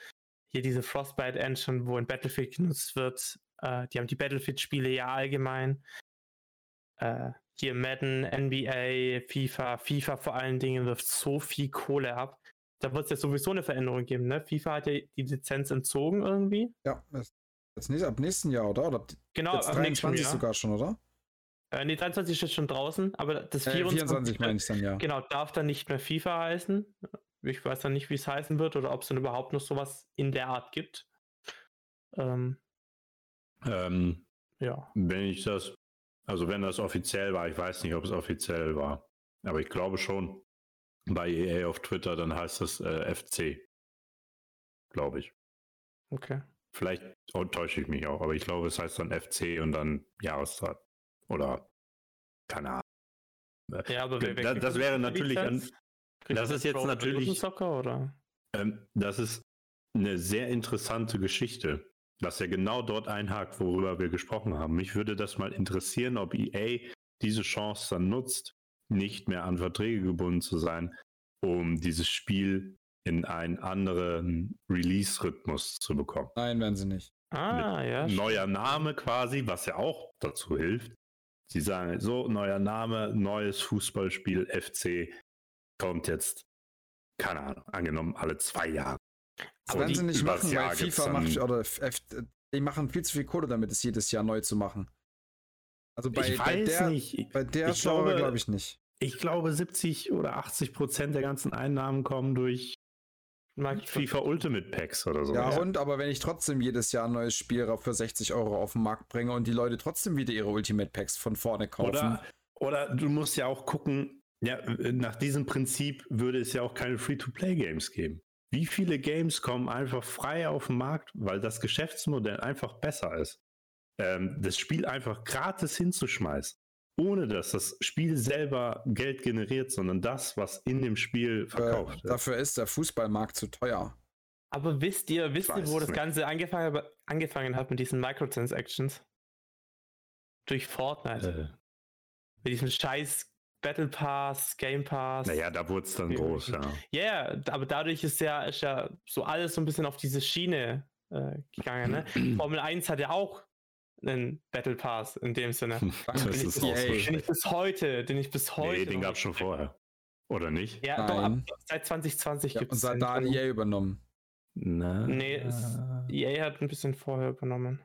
hier diese Frostbite Engine, wo ein Battlefield genutzt wird, äh, die haben die Battlefield-Spiele ja allgemein. Äh, hier Madden, NBA, FIFA, FIFA vor allen Dingen wirft so viel Kohle ab. Da wird es ja sowieso eine Veränderung geben, ne? FIFA hat ja die Lizenz entzogen irgendwie. Ja, jetzt nicht ab nächsten Jahr, oder? oder genau, jetzt ab 23 sogar schon, oder? Äh, nee, 23 ist schon draußen, aber das äh, 24, 24 meine ich dann, ja. Genau, darf dann nicht mehr FIFA heißen. Ich weiß dann nicht, wie es heißen wird oder ob es dann überhaupt noch sowas in der Art gibt. Ähm, ähm, ja. Wenn ich das, also wenn das offiziell war, ich weiß nicht, ob es offiziell war, aber ich glaube schon, bei EA auf Twitter, dann heißt es äh, FC. Glaube ich. Okay. Vielleicht oh, täusche ich mich auch, aber ich glaube, es heißt dann FC und dann Jahreszeit. Oder keine Ahnung. Ja, aber wer, wer das, das wäre natürlich an, das ist jetzt natürlich. Soccer, oder? Ähm, das ist eine sehr interessante Geschichte, was ja genau dort einhakt, worüber wir gesprochen haben. Mich würde das mal interessieren, ob EA diese Chance dann nutzt, nicht mehr an Verträge gebunden zu sein, um dieses Spiel in einen anderen Release-Rhythmus zu bekommen. Nein, werden sie nicht. Ah, Mit ja. Neuer Name quasi, was ja auch dazu hilft. Sie sagen so, neuer Name, neues Fußballspiel, FC, kommt jetzt, keine Ahnung, angenommen alle zwei Jahre. Das werden sie nicht machen, Jahr weil FIFA macht, oder F, die machen viel zu viel Kohle damit, es jedes Jahr neu zu machen. Also bei, bei der, nicht. bei der ich glaube, glaube ich nicht. Ich glaube, 70 oder 80 Prozent der ganzen Einnahmen kommen durch FIFA Ultimate Packs oder so. Ja, und aber wenn ich trotzdem jedes Jahr ein neues Spiel für 60 Euro auf den Markt bringe und die Leute trotzdem wieder ihre Ultimate Packs von vorne kaufen. Oder, oder du musst ja auch gucken, ja, nach diesem Prinzip würde es ja auch keine Free-to-Play-Games geben. Wie viele Games kommen einfach frei auf den Markt, weil das Geschäftsmodell einfach besser ist? Ähm, das Spiel einfach gratis hinzuschmeißen, ohne dass das Spiel selber Geld generiert, sondern das, was in dem Spiel verkauft äh, wird. Dafür ist der Fußballmarkt zu teuer. Aber wisst ihr, wisst ihr, wo das nicht. Ganze angefangen, angefangen, hat mit diesen Microtransactions? Durch Fortnite. Äh. Mit diesem scheiß Battle Pass, Game Pass. Naja, da wurde es dann ja. groß, ja. Ja, yeah, aber dadurch ist ja, ist ja so alles so ein bisschen auf diese Schiene äh, gegangen. Ne? Formel 1 hat ja auch einen Battle Pass in dem Sinne. Das ist ich, auch so den ich bis heute, den ich bis heute. Nee, den gab es schon vorher. Oder nicht? Ja, doch, ab, seit 2020 ja, gibt es. Und seit da hat EA übernommen. Na, nee, es, EA hat ein bisschen vorher übernommen.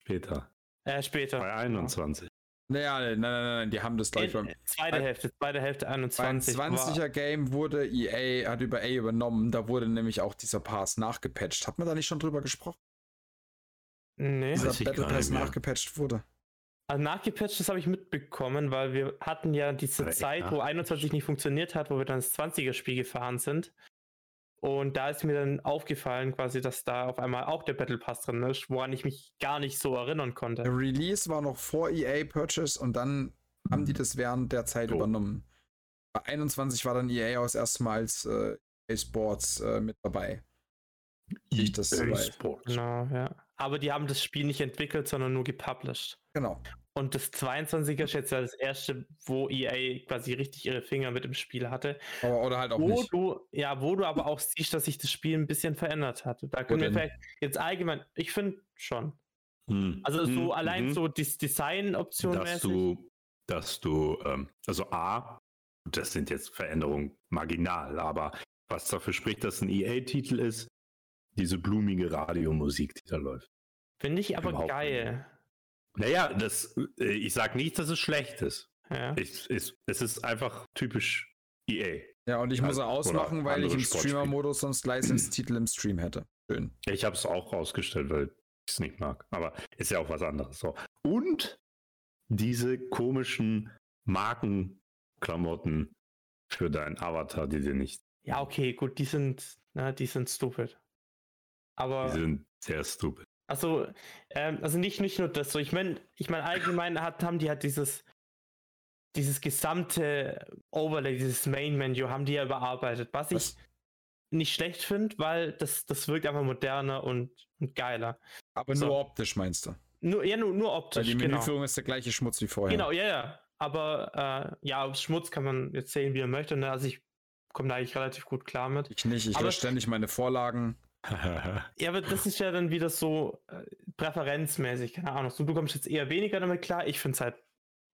Später. Äh, später. Bei 21. Naja, nein, nein, nein, die haben das gleich beim. Zweite Hälfte, zweite Hälfte 21. Beim 20er Game wurde EA, hat über A übernommen, da wurde nämlich auch dieser Pass nachgepatcht. Hat man da nicht schon drüber gesprochen? Nee. Dieser Battle Pass nachgepatcht wurde. Also nachgepatcht, das habe ich mitbekommen, weil wir hatten ja diese Zeit, wo 21 nicht funktioniert hat, wo wir dann das 20er-Spiel gefahren sind. Und da ist mir dann aufgefallen, quasi, dass da auf einmal auch der Battle Pass drin ist, woran ich mich gar nicht so erinnern konnte. Der Release war noch vor EA Purchase und dann haben die das während der Zeit oh. übernommen. Bei 21 war dann EA auch das erste Mal als äh, EA Sports äh, mit dabei. Ich das so Sports. Genau, ja. Aber die haben das Spiel nicht entwickelt, sondern nur gepublished. Genau. Und das 22er ist jetzt das erste, wo EA quasi richtig ihre Finger mit dem Spiel hatte. Aber, oder halt auch wo nicht. Du, ja, wo du aber auch siehst, dass sich das Spiel ein bisschen verändert hat. Da können wir vielleicht jetzt allgemein, ich finde schon. Hm. Also so hm. allein hm. so die Design-Optionen. Dass du, dass du, ähm, also A, das sind jetzt Veränderungen marginal, aber was dafür spricht, dass ein EA-Titel ist, diese blumige Radiomusik, die da läuft. Finde ich aber Überhaupt geil. Nicht. Naja, das, äh, ich sage nicht, dass es schlecht ist. Ja. Ich, ich, es ist einfach typisch EA. Ja, und ich muss er ausmachen, weil ich im Streamer-Modus sonst License-Titel im Stream hätte. Schön. Ich habe es auch rausgestellt, weil ich es nicht mag. Aber ist ja auch was anderes. So. Und diese komischen Markenklamotten für deinen Avatar, die dir nicht. Ja, okay, gut, die sind, na, die sind stupid. Aber. Die sind sehr stupid. Also, ähm, also nicht, nicht nur das so. Ich meine, ich meine, allgemein hat, haben die halt dieses, dieses gesamte Overlay, dieses Main-Menü, haben die ja überarbeitet. Was, was? ich nicht schlecht finde, weil das, das wirkt einfach moderner und, und geiler. Aber so. nur optisch meinst du? Nur, ja, nur, nur optisch. Weil die genau. Menüführung genau. ist der gleiche Schmutz wie vorher. Genau, ja, ja. Aber äh, ja, Schmutz kann man jetzt sehen, wie er möchte. Ne? Also ich komme da eigentlich relativ gut klar mit. Ich nicht, ich lösche ständig meine Vorlagen. Ja, aber das ist ja dann wieder so äh, präferenzmäßig, keine Ahnung. So, du kommst jetzt eher weniger damit klar. Ich finde es halt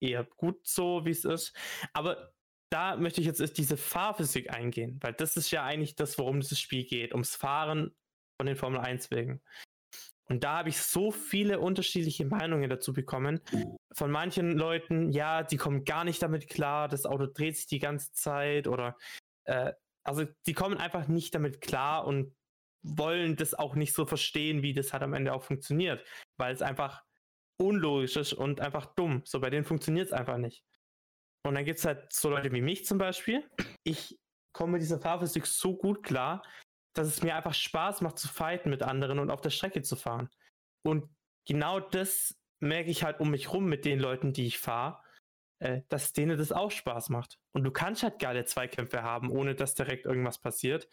eher gut so, wie es ist. Aber da möchte ich jetzt diese Fahrphysik eingehen, weil das ist ja eigentlich das, worum dieses Spiel geht, ums Fahren von den Formel 1 wegen. Und da habe ich so viele unterschiedliche Meinungen dazu bekommen. Von manchen Leuten, ja, die kommen gar nicht damit klar, das Auto dreht sich die ganze Zeit oder äh, also die kommen einfach nicht damit klar und wollen das auch nicht so verstehen, wie das halt am Ende auch funktioniert, weil es einfach unlogisch ist und einfach dumm. So bei denen funktioniert es einfach nicht. Und dann gibt es halt so Leute wie mich zum Beispiel. Ich komme mit dieser Fahrphysik so gut klar, dass es mir einfach Spaß macht zu fighten mit anderen und auf der Strecke zu fahren. Und genau das merke ich halt um mich rum mit den Leuten, die ich fahre, äh, dass denen das auch Spaß macht. Und du kannst halt geile Zweikämpfe haben, ohne dass direkt irgendwas passiert.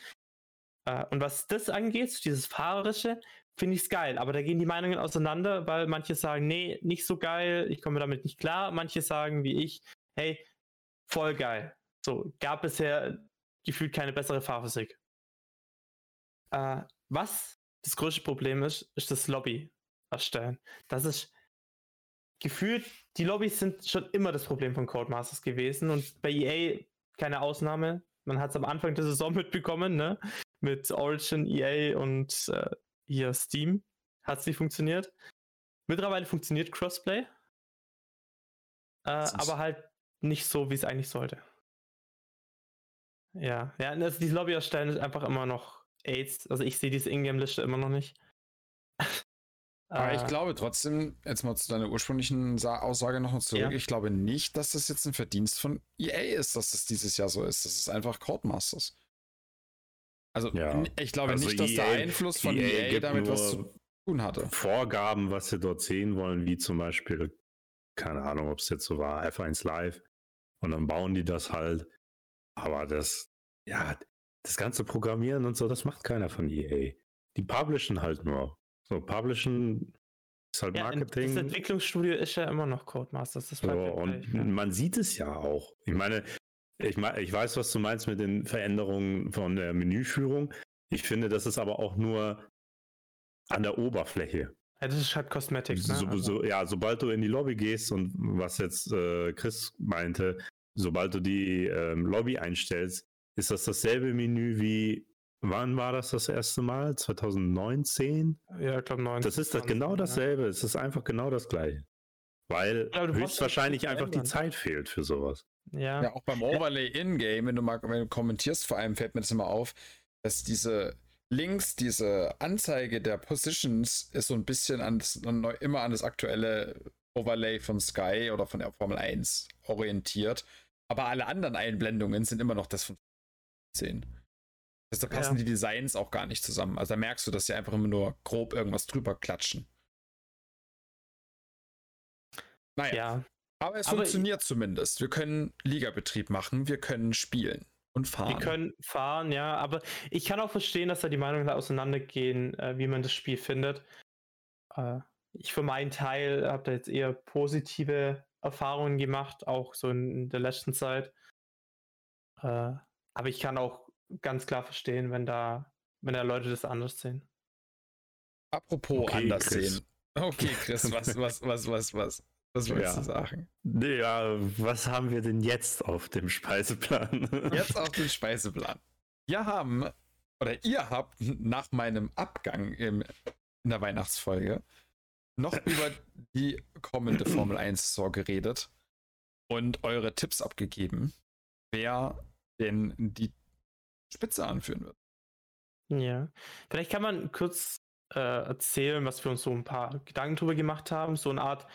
Äh, und was das angeht, dieses Fahrerische, finde ich es geil. Aber da gehen die Meinungen auseinander, weil manche sagen, nee, nicht so geil, ich komme damit nicht klar. Manche sagen, wie ich, hey, voll geil. So, gab bisher gefühlt keine bessere Fahrphysik. Äh, was das größte Problem ist, ist das Lobby erstellen. Das ist gefühlt, die Lobbys sind schon immer das Problem von Codemasters gewesen und bei EA keine Ausnahme. Man hat es am Anfang der Saison mitbekommen, ne? Mit Origin, EA und äh, hier Steam hat es nicht funktioniert. Mittlerweile funktioniert Crossplay, äh, aber halt nicht so, wie es eigentlich sollte. Ja, ja, also die Lobby erstellen ist einfach immer noch AIDS. Also ich sehe diese Ingame-Liste immer noch nicht. Aber ich äh. glaube trotzdem, jetzt mal zu deiner ursprünglichen Aussage noch zurück, ja. ich glaube nicht, dass das jetzt ein Verdienst von EA ist, dass das dieses Jahr so ist. Das ist einfach Codemasters. Also ja. ich glaube also nicht, dass EA, der Einfluss von EA, EA damit was zu tun hatte. Vorgaben, was sie dort sehen wollen, wie zum Beispiel, keine Ahnung, ob es jetzt so war, F1 Live. Und dann bauen die das halt. Aber das, ja, das ganze Programmieren und so, das macht keiner von EA. Die publishen halt nur. So, publishen ist halt Marketing. Ja, das Entwicklungsstudio ist ja immer noch Codemasters. Das so, und ja. man sieht es ja auch. Ich meine, ich, ich weiß, was du meinst mit den Veränderungen von der Menüführung. Ich finde, das ist aber auch nur an der Oberfläche. Ja, das ist halt Cosmetics. Ne? So, also. so, ja, sobald du in die Lobby gehst und was jetzt äh, Chris meinte, sobald du die ähm, Lobby einstellst, ist das dasselbe Menü wie, wann war das das erste Mal? 2019? Ja, ich glaube 19. Das ist das genau dasselbe. Ja. Es ist einfach genau das gleiche. Weil höchstwahrscheinlich einfach die Zeit fehlt für sowas. Ja, ja auch beim Overlay in-game, wenn du mal wenn du kommentierst, vor allem fällt mir das immer auf, dass diese links, diese Anzeige der Positions ist so ein bisschen an das, immer an das aktuelle Overlay von Sky oder von der Formel 1 orientiert. Aber alle anderen Einblendungen sind immer noch das von 10. Das, da passen ja. die Designs auch gar nicht zusammen. Also da merkst du, dass sie einfach immer nur grob irgendwas drüber klatschen. Naja. Ja. Aber es Aber funktioniert zumindest. Wir können Ligabetrieb machen, wir können spielen und fahren. Wir können fahren, ja. Aber ich kann auch verstehen, dass da die Meinungen da auseinandergehen, äh, wie man das Spiel findet. Äh, ich für meinen Teil habe da jetzt eher positive Erfahrungen gemacht, auch so in der letzten Zeit. Äh, aber ich kann auch ganz klar verstehen, wenn da, wenn da Leute das anders sehen. Apropos okay, anders Chris. sehen. Okay, Chris, was, was, was, was, was? Was willst ja. du sagen? Ja, was haben wir denn jetzt auf dem Speiseplan? jetzt auf dem Speiseplan. Wir haben, oder ihr habt nach meinem Abgang im, in der Weihnachtsfolge noch über die kommende Formel 1 Saison geredet und eure Tipps abgegeben, wer denn die Spitze anführen wird. Ja, vielleicht kann man kurz äh, erzählen, was wir uns so ein paar Gedanken drüber gemacht haben. So eine Art,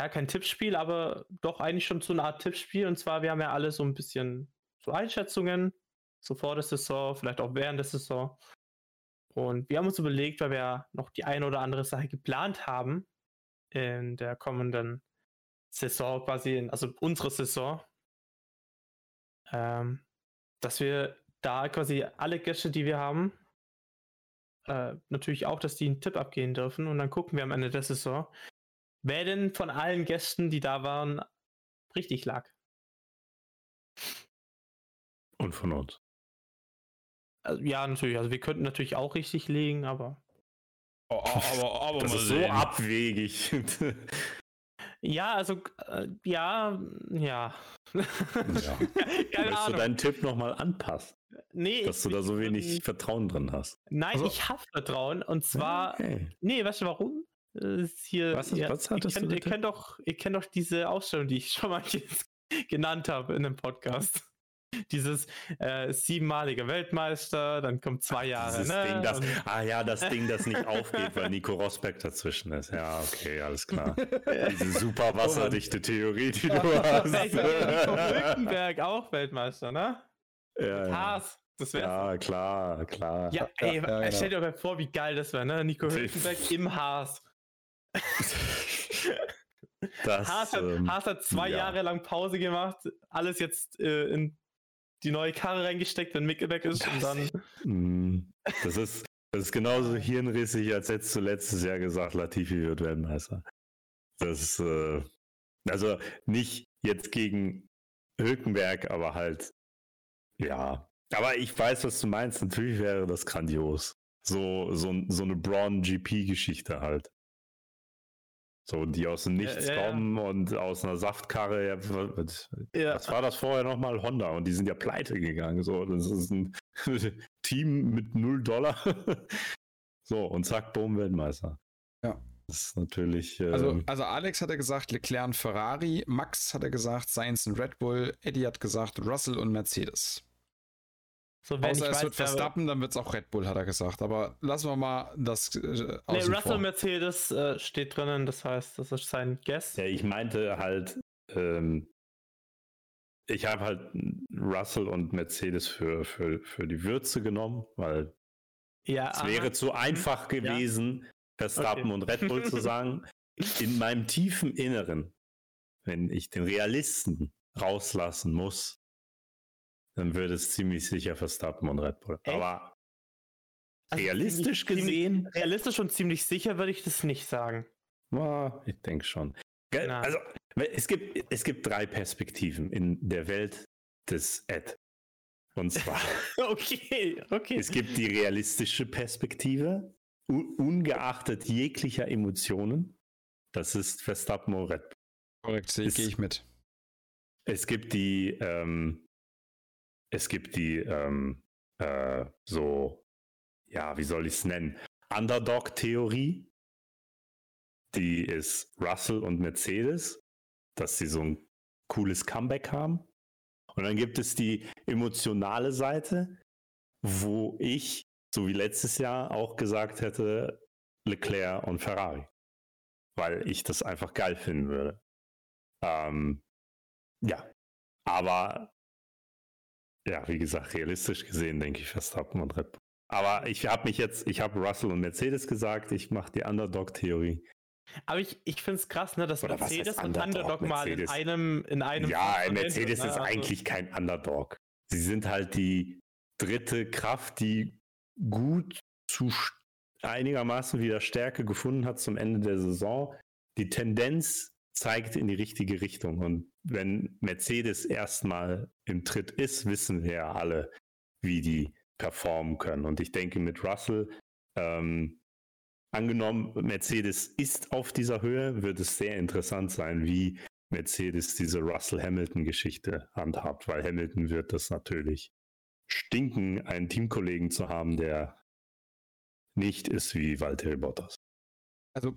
ja, kein Tippspiel, aber doch eigentlich schon so eine Art Tippspiel. Und zwar, wir haben ja alle so ein bisschen so Einschätzungen, so vor der Saison, vielleicht auch während der Saison. Und wir haben uns überlegt, weil wir noch die eine oder andere Sache geplant haben in der kommenden Saison, quasi, in, also unsere Saison, ähm, dass wir da quasi alle Gäste, die wir haben, äh, natürlich auch, dass die einen Tipp abgehen dürfen. Und dann gucken wir am Ende der Saison, wer denn von allen Gästen, die da waren, richtig lag. Und von uns. Also, ja, natürlich. Also wir könnten natürlich auch richtig liegen, aber. Oh, aber, aber das ist so abwegig. ja, also äh, ja, ja. ja. Keine Willst du deinen Tipp nochmal anpassen? Nee, dass ich, du da so wenig ich, Vertrauen drin hast. Nein, also, ich habe Vertrauen und zwar. Okay. Nee, weißt du warum? Ist hier, was, ja, was hattest ihr, kennt, ihr kennt doch, ihr kennt doch diese Ausstellung, die ich schon mal genannt habe in einem Podcast. Dieses äh, siebenmalige Weltmeister, dann kommt zwei Jahre. Dieses ne? Ding, das, ah ja, das Ding, das nicht aufgeht, weil Nico Rosberg dazwischen ist. Ja, okay, alles klar. Diese super wasserdichte Theorie, die du hast. Nico Hülkenberg auch Weltmeister, ne? Ja, Haas. Das wäre ja, klar, klar. Ja, ey, ja, ja, stell dir mal vor, wie geil das wäre, ne? Nico Hülkenberg im Haas. Das, Haas, hat, ähm, Haas hat zwei ja. Jahre lang Pause gemacht, alles jetzt äh, in die neue Karre reingesteckt, wenn Mickelbeck ist und dann. Mm, das ist, das ist genauso hirnrissig, als hättest du letztes Jahr gesagt, Latifi wird Weltmeister. Das ist, äh, also nicht jetzt gegen Hülkenberg, aber halt, ja. Aber ich weiß, was du meinst. Natürlich wäre das grandios. So, so, so eine Braun GP-Geschichte halt. So, die aus dem Nichts ja, ja, kommen ja. und aus einer Saftkarre. Ja, was, was war das vorher nochmal? Honda. Und die sind ja pleite gegangen. So, das ist ein Team mit null Dollar. so, und zack, boom, Weltmeister. Ja. Das ist natürlich. Äh, also, also, Alex hat er gesagt, Leclerc und Ferrari. Max hat er gesagt, Science und Red Bull. Eddie hat gesagt, Russell und Mercedes. So, Außer es weiß, wird Verstappen, dann wird es auch Red Bull, hat er gesagt. Aber lassen wir mal das. Äh, nee, Russell vor. Mercedes äh, steht drinnen, das heißt, das ist sein Guess. Ja, ich meinte halt, ähm, ich habe halt Russell und Mercedes für, für, für die Würze genommen, weil ja, es wäre zu einfach gewesen, ja. Verstappen okay. und Red Bull zu sagen. In meinem tiefen Inneren, wenn ich den Realisten rauslassen muss, dann würde es ziemlich sicher Verstappen und Red Bull. Echt? Aber also realistisch ziemlich, gesehen. Ziemlich, realistisch und ziemlich sicher würde ich das nicht sagen. Oh, ich denke schon. Also, es gibt, es gibt drei Perspektiven in der Welt des Ed. Und zwar. okay, okay. Es gibt die realistische Perspektive, ungeachtet jeglicher Emotionen. Das ist Verstappen und Red Bull. Korrekt, gehe ich mit. Es gibt die ähm, es gibt die ähm, äh, so, ja, wie soll ich es nennen? Underdog-Theorie. Die ist Russell und Mercedes, dass sie so ein cooles Comeback haben. Und dann gibt es die emotionale Seite, wo ich, so wie letztes Jahr, auch gesagt hätte, Leclerc und Ferrari. Weil ich das einfach geil finden würde. Ähm, ja. Aber ja, wie gesagt, realistisch gesehen denke ich Verstappen und Red Bull. Aber ich habe mich jetzt, ich habe Russell und Mercedes gesagt, ich mache die Underdog-Theorie. Aber ich, ich finde es krass, ne, dass Oder Mercedes und Underdog, Underdog mal in einem, in einem. Ja, Mercedes ne? ist also eigentlich kein Underdog. Sie sind halt die dritte Kraft, die gut zu einigermaßen wieder Stärke gefunden hat zum Ende der Saison. Die Tendenz zeigt in die richtige Richtung. Und wenn Mercedes erstmal im Tritt ist, wissen wir ja alle, wie die performen können. Und ich denke, mit Russell, ähm, angenommen, Mercedes ist auf dieser Höhe, wird es sehr interessant sein, wie Mercedes diese Russell-Hamilton-Geschichte handhabt, weil Hamilton wird das natürlich stinken, einen Teamkollegen zu haben, der nicht ist wie Valtteri Bottas. Also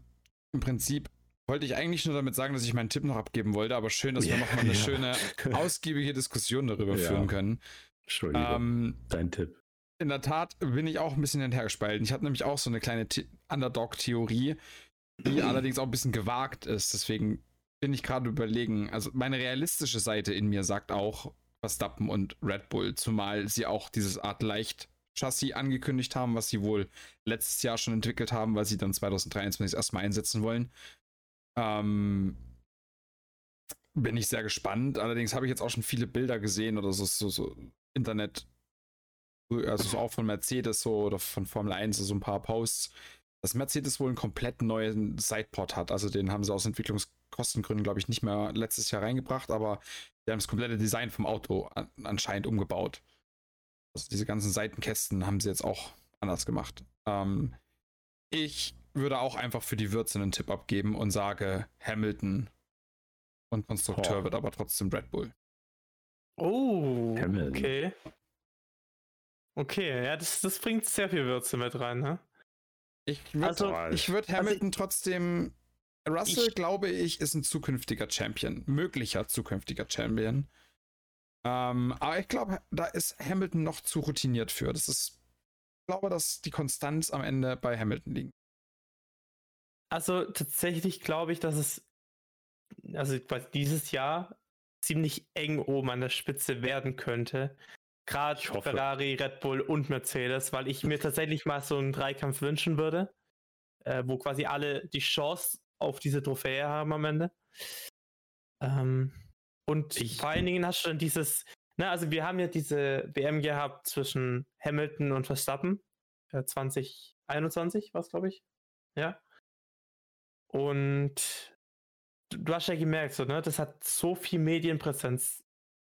im Prinzip wollte ich eigentlich nur damit sagen, dass ich meinen Tipp noch abgeben wollte, aber schön, dass wir nochmal eine ja. schöne, ausgiebige Diskussion darüber ja. führen können. Entschuldigung, ähm, dein Tipp. In der Tat bin ich auch ein bisschen hinterhergespalten. Ich habe nämlich auch so eine kleine Underdog-Theorie, die allerdings auch ein bisschen gewagt ist. Deswegen bin ich gerade überlegen. Also meine realistische Seite in mir sagt auch Verstappen und Red Bull, zumal sie auch dieses Art leicht Chassis angekündigt haben, was sie wohl letztes Jahr schon entwickelt haben, weil sie dann 2023 erstmal einsetzen wollen. Ähm, bin ich sehr gespannt. Allerdings habe ich jetzt auch schon viele Bilder gesehen oder so, so, so Internet, also so auch von Mercedes so oder von Formel 1, so ein paar Posts, dass Mercedes wohl einen komplett neuen Sideport hat. Also den haben sie aus Entwicklungskostengründen, glaube ich, nicht mehr letztes Jahr reingebracht, aber die haben das komplette Design vom Auto an, anscheinend umgebaut. Also diese ganzen Seitenkästen haben sie jetzt auch anders gemacht. Ähm, ich würde auch einfach für die Würze einen Tipp abgeben und sage Hamilton und Konstrukteur oh. wird aber trotzdem Red Bull. Oh, Hamilton. okay. Okay, ja, das, das bringt sehr viel Würze mit rein, ne? Ich würde also, würd also Hamilton also trotzdem. Russell, ich, glaube ich, ist ein zukünftiger Champion. Möglicher zukünftiger Champion. Ähm, aber ich glaube, da ist Hamilton noch zu routiniert für. Das ist. Ich glaube, dass die Konstanz am Ende bei Hamilton liegt. Also tatsächlich glaube ich, dass es also dieses Jahr ziemlich eng oben an der Spitze werden könnte. Gerade Ferrari, Red Bull und Mercedes, weil ich mir tatsächlich mal so einen Dreikampf wünschen würde, äh, wo quasi alle die Chance auf diese Trophäe haben am Ende. Ähm, und ich, vor allen Dingen hast du dann dieses, na, also wir haben ja diese WM gehabt zwischen Hamilton und Verstappen, äh, 2021 war es, glaube ich. Ja. Und du hast ja gemerkt, so, ne, das hat so viel Medienpräsenz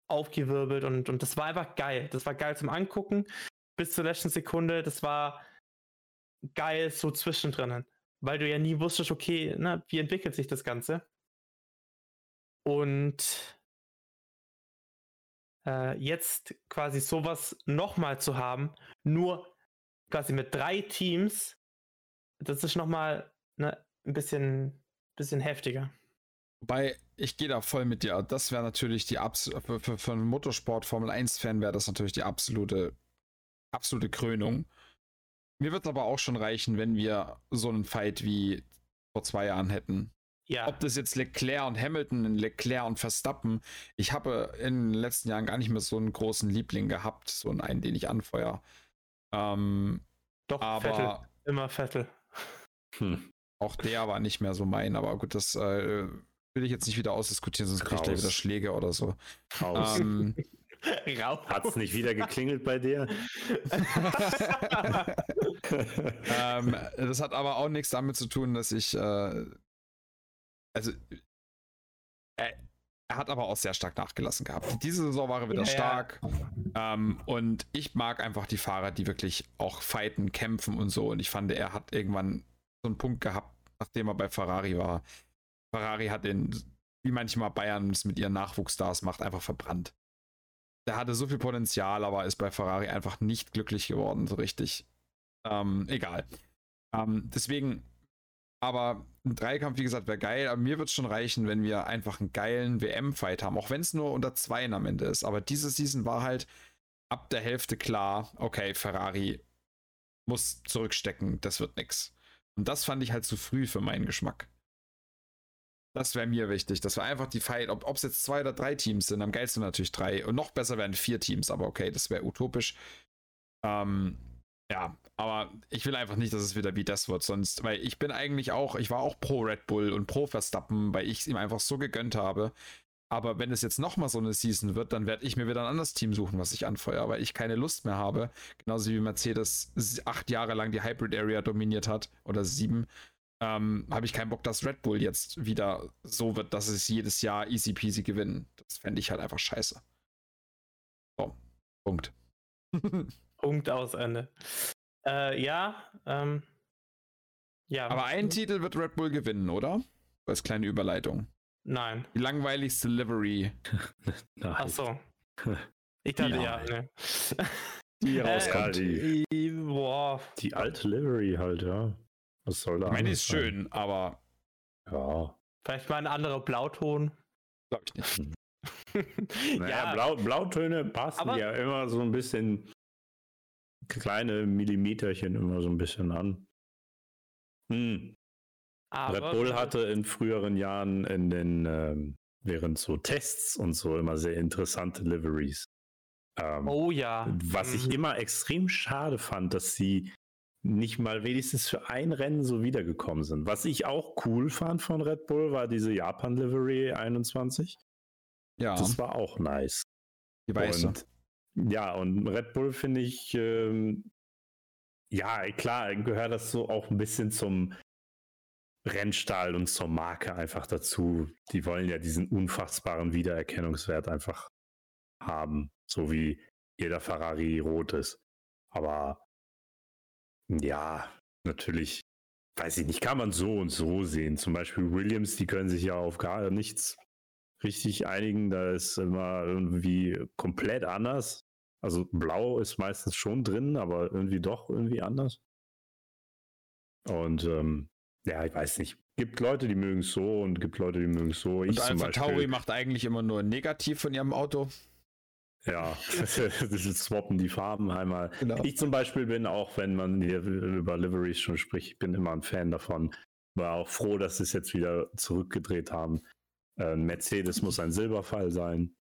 aufgewirbelt und, und das war einfach geil. Das war geil zum Angucken bis zur letzten Sekunde. Das war geil so zwischendrin, weil du ja nie wusstest, okay, na, wie entwickelt sich das Ganze? Und äh, jetzt quasi sowas nochmal zu haben, nur quasi mit drei Teams, das ist nochmal ne, ein bisschen, bisschen heftiger. Wobei, ich gehe da voll mit dir. Das wäre natürlich die absolute, für, für, für einen Motorsport Formel 1-Fan wäre das natürlich die absolute, absolute Krönung. Mir wird es aber auch schon reichen, wenn wir so einen Fight wie vor zwei Jahren hätten. Ja. Ob das jetzt Leclerc und Hamilton, Leclerc und Verstappen, ich habe in den letzten Jahren gar nicht mehr so einen großen Liebling gehabt, so einen, den ich anfeuer. Ähm, Doch, aber Vettel. immer Vettel. Hm. Auch der war nicht mehr so mein, aber gut, das äh, will ich jetzt nicht wieder ausdiskutieren, sonst kriegt er wieder Schläge oder so. Raus. Ähm, Hat es nicht wieder geklingelt bei dir? ähm, das hat aber auch nichts damit zu tun, dass ich. Äh, also. Er, er, hat aber auch sehr stark nachgelassen gehabt. Diese Saison war er wieder ja, stark. Ja. Ähm, und ich mag einfach die Fahrer, die wirklich auch fighten, kämpfen und so. Und ich fand, er hat irgendwann so einen Punkt gehabt, nachdem er bei Ferrari war, Ferrari hat den, wie manchmal Bayern es mit ihren Nachwuchsstars macht, einfach verbrannt. Der hatte so viel Potenzial, aber ist bei Ferrari einfach nicht glücklich geworden, so richtig. Ähm, egal. Ähm, deswegen, aber ein Dreikampf, wie gesagt, wäre geil, aber mir wird es schon reichen, wenn wir einfach einen geilen WM-Fight haben, auch wenn es nur unter Zweien am Ende ist. Aber diese Season war halt ab der Hälfte klar, okay, Ferrari muss zurückstecken, das wird nix. Und das fand ich halt zu früh für meinen Geschmack. Das wäre mir wichtig. Das wäre einfach die Fight. Ob es jetzt zwei oder drei Teams sind, am geilsten natürlich drei. Und noch besser wären vier Teams, aber okay, das wäre utopisch. Ähm, ja, aber ich will einfach nicht, dass es wieder wie das wird. Sonst, weil ich bin eigentlich auch, ich war auch pro Red Bull und pro Verstappen, weil ich es ihm einfach so gegönnt habe. Aber wenn es jetzt nochmal so eine Season wird, dann werde ich mir wieder ein anderes Team suchen, was ich anfeuere, weil ich keine Lust mehr habe. Genauso wie Mercedes acht Jahre lang die Hybrid Area dominiert hat oder sieben ähm, habe ich keinen Bock, dass Red Bull jetzt wieder so wird, dass es jedes Jahr easy peasy gewinnen. Das fände ich halt einfach scheiße. So, Punkt. Punkt aus Ende. Äh, ja, ähm, ja. Aber einen Titel wird Red Bull gewinnen, oder? Als kleine Überleitung. Nein. Die langweiligste Livery. Ach so. Ich dachte ja, ne. Die rauskommt. Äh, die, boah. die alte Livery halt, ja. Was soll da? Meine ist schön, aber. Ja. Vielleicht mal ein anderer Blauton. Glaube ich nicht. Hm. naja, ja. Blau, Blautöne passen aber ja immer so ein bisschen kleine Millimeterchen immer so ein bisschen an. Hm. Red Bull hatte in früheren Jahren in den ähm, während so Tests und so immer sehr interessante Liveries. Ähm, oh ja. Was mhm. ich immer extrem schade fand, dass sie nicht mal wenigstens für ein Rennen so wiedergekommen sind. Was ich auch cool fand von Red Bull, war diese Japan-Livery 21. Ja. Das war auch nice. Die weiße. Und, ja, und Red Bull finde ich, ähm, ja, klar, gehört das so auch ein bisschen zum Rennstall und zur Marke einfach dazu. Die wollen ja diesen unfassbaren Wiedererkennungswert einfach haben, so wie jeder Ferrari rot ist. Aber ja, natürlich, weiß ich nicht, kann man so und so sehen. Zum Beispiel Williams, die können sich ja auf gar nichts richtig einigen. Da ist immer irgendwie komplett anders. Also blau ist meistens schon drin, aber irgendwie doch irgendwie anders. Und ähm, ja, ich weiß nicht. Gibt Leute, die mögen es so und gibt Leute, die mögen es so. Ich und Alpha Tauri macht eigentlich immer nur negativ von ihrem Auto. Ja, das swappen die Farben einmal. Genau. Ich zum Beispiel bin auch, wenn man hier über Liveries schon spricht, bin immer ein Fan davon. War auch froh, dass sie es jetzt wieder zurückgedreht haben. Äh, Mercedes muss ein Silberfall sein,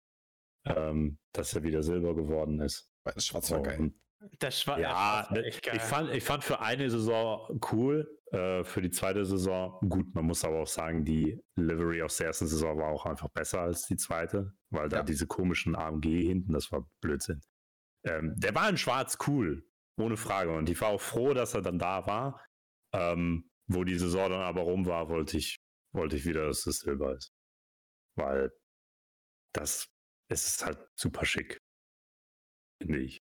ähm, dass er wieder Silber geworden ist. Das Schwarz war geil. Das Schwarz, ja, war echt geil. Ich, fand, ich fand für eine Saison cool, äh, für die zweite Saison gut. Man muss aber auch sagen, die Livery aus der ersten Saison war auch einfach besser als die zweite, weil da ja. diese komischen AMG hinten, das war Blödsinn. Ähm, der war in Schwarz cool, ohne Frage. Und ich war auch froh, dass er dann da war. Ähm, wo die Saison dann aber rum war, wollte ich, wollte ich wieder, dass es Silber ist. Weil das es ist halt super schick. Finde ich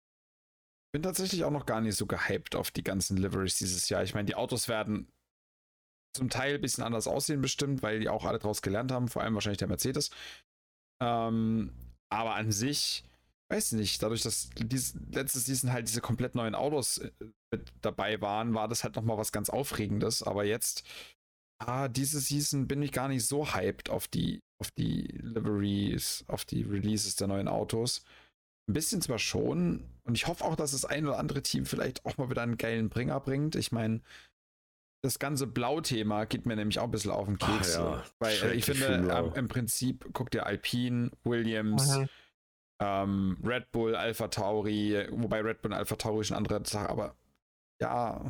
bin tatsächlich auch noch gar nicht so gehypt auf die ganzen Liveries dieses Jahr. Ich meine, die Autos werden zum Teil ein bisschen anders aussehen, bestimmt, weil die auch alle daraus gelernt haben, vor allem wahrscheinlich der Mercedes. Ähm, aber an sich, weiß nicht, dadurch, dass dies, letztes Season halt diese komplett neuen Autos äh, mit dabei waren, war das halt nochmal was ganz Aufregendes. Aber jetzt, ah, diese Season bin ich gar nicht so hyped auf die, auf die Liveries, auf die Releases der neuen Autos. Ein bisschen zwar schon, und ich hoffe auch, dass das ein oder andere Team vielleicht auch mal wieder einen geilen Bringer bringt. Ich meine, das ganze Blau-Thema geht mir nämlich auch ein bisschen auf den Keks. Ja, weil äh, ich finde, ähm, im Prinzip guckt ihr Alpine, Williams, mhm. ähm, Red Bull, Alpha Tauri, wobei Red Bull und Alpha Tauri schon andere Sache, aber ja,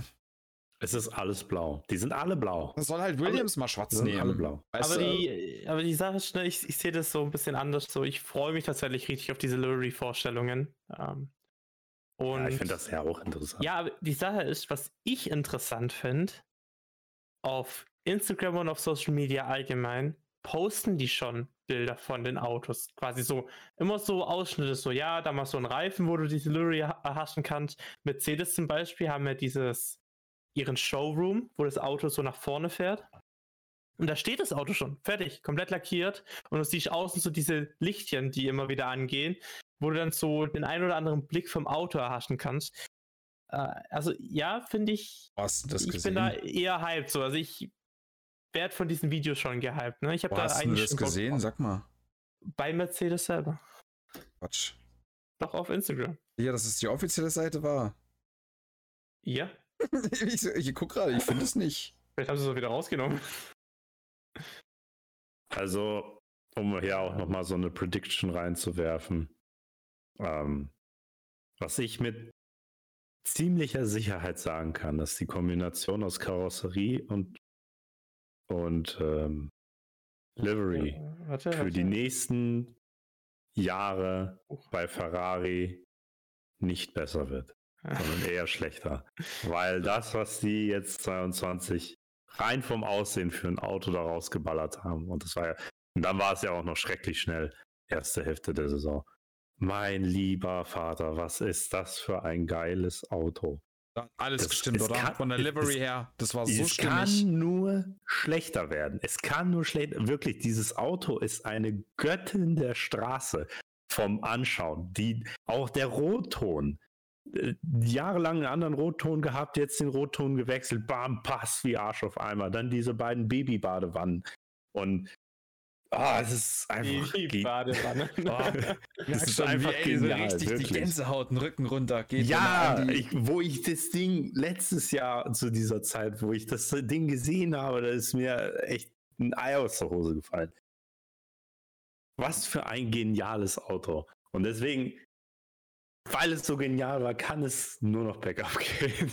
es ist alles blau. Die sind alle blau. Das soll halt Williams aber, mal schwarz nehmen. Alle blau. aber, die, aber die Sache ist, ne, ich, ich sehe das so ein bisschen anders. So, ich freue mich tatsächlich richtig auf diese Livery-Vorstellungen. Ähm, und ja, ich finde das ja auch interessant. Ja, aber die Sache ist, was ich interessant finde, auf Instagram und auf Social Media allgemein, posten die schon Bilder von den Autos. Quasi so, immer so Ausschnitte, so, ja, da mal so ein Reifen, wo du diese Livery erhaschen kannst. Mercedes zum Beispiel haben ja dieses ihren Showroom, wo das Auto so nach vorne fährt. Und da steht das Auto schon, fertig, komplett lackiert. Und du siehst außen so diese Lichtchen, die immer wieder angehen, wo du dann so den einen oder anderen Blick vom Auto erhaschen kannst. Äh, also ja, finde ich. Hast du das ich gesehen? bin da eher hyped. So. Also ich werde von diesen Videos schon gehypt. Ne? Ich habe da hast du das gesehen? Sag mal. Bei Mercedes selber. Quatsch. Doch auf Instagram. Ja, dass es die offizielle Seite war. Ja. ich, ich guck gerade, ich finde es nicht. Vielleicht haben sie es auch wieder rausgenommen. Also, um hier auch nochmal so eine Prediction reinzuwerfen. Ähm, was ich mit ziemlicher Sicherheit sagen kann, dass die Kombination aus Karosserie und, und ähm, Livery ja, warte, für warte. die nächsten Jahre bei Ferrari nicht besser wird sondern eher schlechter. Weil das, was die jetzt 22 rein vom Aussehen für ein Auto daraus geballert haben, und das war ja, und dann war es ja auch noch schrecklich schnell, erste Hälfte der Saison. Mein lieber Vater, was ist das für ein geiles Auto? Alles das, gestimmt, oder? Kann, Von der Livery es, her, das war so es stimmig. Es kann nur schlechter werden. Es kann nur schlechter. Wirklich, dieses Auto ist eine Göttin der Straße vom Anschauen. Die, auch der Rotton, jahrelang einen anderen Rotton gehabt, jetzt den Rotton gewechselt, bam, pass wie Arsch auf einmal. Dann diese beiden Babybadewannen. Und ah, es ist einfach. Babybadewanne. oh, das ist einfach wie, ey, so richtig wirklich. die Gänsehaut den Rücken runter geht. Ja, ich, wo ich das Ding letztes Jahr zu dieser Zeit, wo ich das Ding gesehen habe, da ist mir echt ein Ei aus der Hose gefallen. Was für ein geniales Auto. Und deswegen, weil es so genial war, kann es nur noch bergab gehen.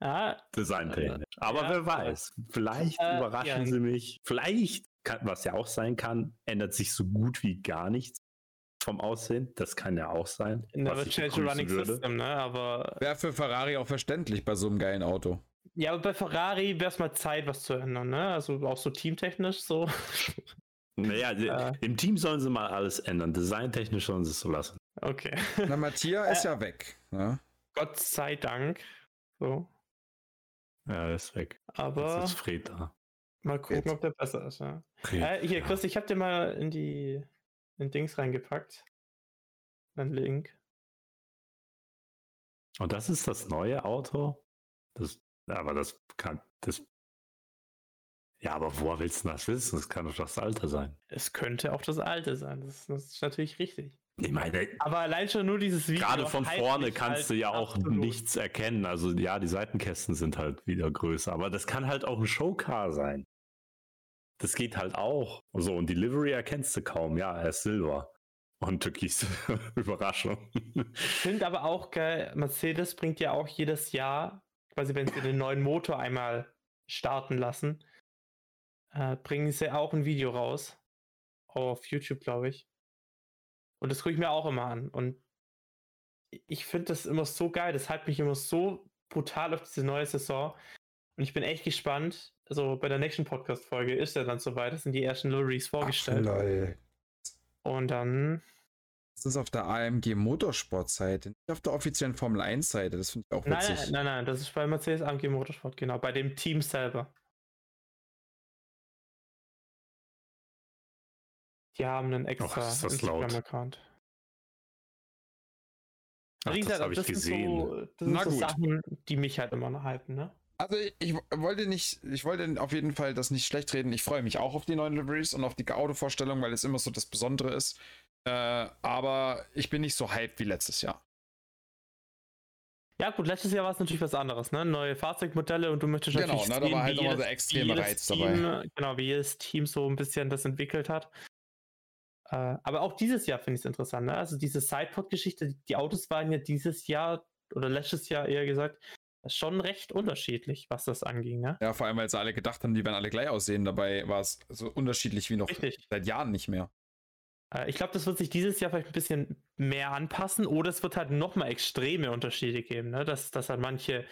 Ah, Designtechnisch. Aber ja, wer weiß, vielleicht äh, überraschen ja. sie mich. Vielleicht, kann, was ja auch sein kann, ändert sich so gut wie gar nichts vom Aussehen. Das kann ja auch sein. Never change running würde. system, ne? Aber. Wäre für Ferrari auch verständlich bei so einem geilen Auto. Ja, aber bei Ferrari wäre es mal Zeit, was zu ändern, ne? Also auch so teamtechnisch so. Naja, äh. im Team sollen sie mal alles ändern. Designtechnisch sollen sie es so lassen. Okay. Na, Mattia ist äh, ja weg. Ne? Gott sei Dank. So. Ja, er ist weg. Aber. Jetzt ist Fred da. Mal gucken, Jetzt. ob der besser ist. Ja. Okay. Äh, hier, Chris, ich habe dir mal in die in Dings reingepackt. Ein Link. Und das ist das neue Auto? Das, aber das kann, das. Ja, aber woher willst du das wissen? Das kann doch das alte sein. Es könnte auch das alte sein. Das, das ist natürlich richtig. Ich meine, aber allein schon nur dieses Video. Gerade von vorne kannst halt du ja auch absolut. nichts erkennen. Also ja, die Seitenkästen sind halt wieder größer, aber das kann halt auch ein Showcar sein. Das geht halt auch. So, und die Livery erkennst du kaum. Ja, er ist Silber. Und Türkis. Überraschung. Ich finde aber auch geil, Mercedes bringt ja auch jedes Jahr, quasi wenn sie den neuen Motor einmal starten lassen, äh, bringen sie auch ein Video raus. Auf YouTube, glaube ich. Und das gucke ich mir auch immer an. Und ich finde das immer so geil. Das hat mich immer so brutal auf diese neue Saison. Und ich bin echt gespannt. Also bei der nächsten Podcast-Folge ist er dann soweit. Das sind die ersten Liveries vorgestellt. Ach, Und dann. Das ist auf der AMG Motorsport-Seite, nicht auf der offiziellen Formel 1-Seite. Das finde ich auch witzig. Nein, nein, nein, das ist bei Mercedes AMG Motorsport, genau. Bei dem Team selber. Die haben einen extra Instagram-Account. Wie gesagt, das habe ich gesehen. So, das sind so Sachen, die mich halt immer noch halten, ne? Also ich wollte nicht, ich wollte auf jeden Fall das nicht schlecht reden. Ich freue mich auch auf die neuen Liveries und auf die Autovorstellung, weil es immer so das Besondere ist. Äh, aber ich bin nicht so hyped wie letztes Jahr. Ja gut, letztes Jahr war es natürlich was anderes, ne? Neue Fahrzeugmodelle und du möchtest genau, natürlich Genau, ne, da war halt nochmal der extreme Reiz Team, dabei. Genau, wie jedes Team so ein bisschen das entwickelt hat. Äh, aber auch dieses Jahr finde ich es interessant. Ne? Also diese Sidepod-Geschichte, die Autos waren ja dieses Jahr oder letztes Jahr eher gesagt schon recht unterschiedlich, was das anging. Ne? Ja, vor allem, weil sie alle gedacht haben, die werden alle gleich aussehen. Dabei war es so unterschiedlich wie noch Richtig. seit Jahren nicht mehr. Äh, ich glaube, das wird sich dieses Jahr vielleicht ein bisschen mehr anpassen oder es wird halt nochmal extreme Unterschiede geben, ne? dass, dass halt manche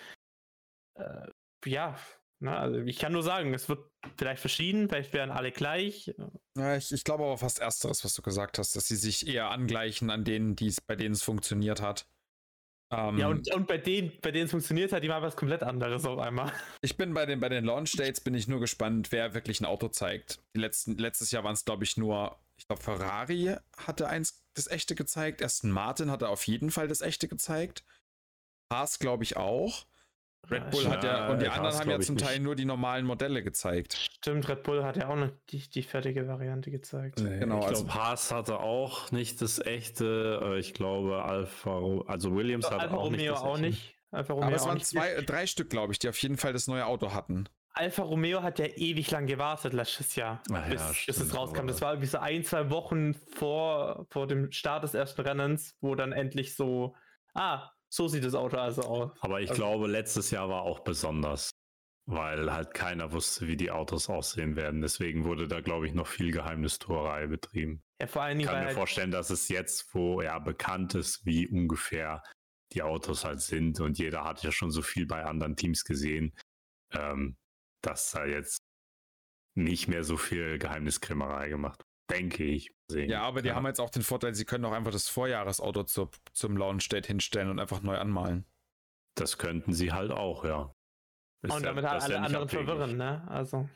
äh, ja, na, ne, also ich kann nur sagen, es wird vielleicht verschieden, vielleicht werden alle gleich. Ja, ich, ich glaube aber fast ersteres, was du gesagt hast, dass sie sich eher angleichen an denen, die bei denen es funktioniert hat. Ähm, ja, und, und bei denen, bei denen es funktioniert hat, die machen was komplett anderes auf einmal. Ich bin bei den, bei den Launch Dates bin ich nur gespannt, wer wirklich ein Auto zeigt. Die letzten, letztes Jahr waren es, glaube ich, nur, ich glaube, Ferrari hatte eins das echte gezeigt. Aston Martin hatte auf jeden Fall das echte gezeigt. Haas, glaube ich, auch. Red Bull ja, hat ja, und die anderen haben ja zum Teil nur die normalen Modelle gezeigt. Stimmt, Red Bull hat ja auch noch die, die fertige Variante gezeigt. Nee, genau, ich also glaube, Haas hatte auch nicht das echte. Äh, ich glaube, Alfa, also Williams hatte Alfa auch Romeo nicht das auch nicht. Alfa Romeo Aber es waren zwei, drei Stück, glaube ich, die auf jeden Fall das neue Auto hatten. Alfa Romeo hat ja ewig lang gewartet letztes Jahr, Ach bis, ja, bis es rauskam. Das war irgendwie so ein, zwei Wochen vor, vor dem Start des ersten Rennens, wo dann endlich so, ah, so sieht das Auto also aus. Aber ich also, glaube, letztes Jahr war auch besonders, weil halt keiner wusste, wie die Autos aussehen werden. Deswegen wurde da, glaube ich, noch viel Geheimnistuerei betrieben. Ja, vor allen Dingen. Ich kann mir halt vorstellen, dass es jetzt, wo ja bekannt ist, wie ungefähr die Autos halt sind und jeder hat ja schon so viel bei anderen Teams gesehen, ähm, dass da jetzt nicht mehr so viel Geheimniskrämerei gemacht Denke ich. Sehen. Ja, aber die ja. haben jetzt auch den Vorteil, sie können auch einfach das Vorjahresauto zu, zum Launch-Date hinstellen und einfach neu anmalen. Das könnten sie halt auch, ja. Ist und damit ja, halt alle anderen abhängig. verwirren, ne? Also.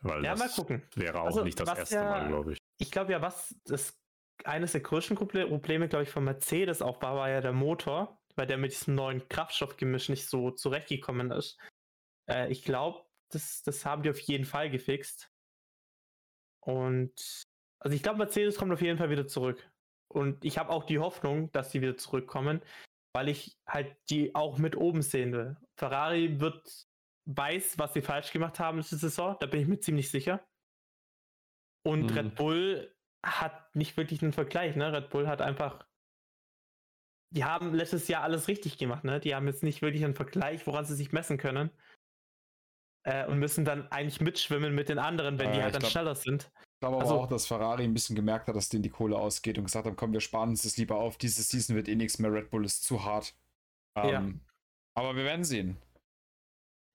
Weil ja, mal gucken. Wäre auch also, nicht das erste ja, Mal, glaube ich. Ich glaube ja, was das eines der größten Probleme, glaube ich, von Mercedes auch war, war ja der Motor, weil der mit diesem neuen Kraftstoffgemisch nicht so zurechtgekommen ist. Äh, ich glaube, das, das haben die auf jeden Fall gefixt. Und also ich glaube, Mercedes kommt auf jeden Fall wieder zurück. Und ich habe auch die Hoffnung, dass sie wieder zurückkommen, weil ich halt die auch mit oben sehen will. Ferrari wird weiß, was sie falsch gemacht haben diese Saison, da bin ich mir ziemlich sicher. Und mhm. Red Bull hat nicht wirklich einen Vergleich, ne? Red Bull hat einfach die haben letztes Jahr alles richtig gemacht, ne? Die haben jetzt nicht wirklich einen Vergleich, woran sie sich messen können äh, und müssen dann eigentlich mitschwimmen mit den anderen, wenn äh, die halt dann glaub, schneller sind. Ich glaube also, aber auch, dass Ferrari ein bisschen gemerkt hat, dass denen die Kohle ausgeht und gesagt haben, komm, wir sparen uns das lieber auf. Diese Season wird eh nichts mehr, Red Bull ist zu hart. Ähm, ja. Aber wir werden sehen.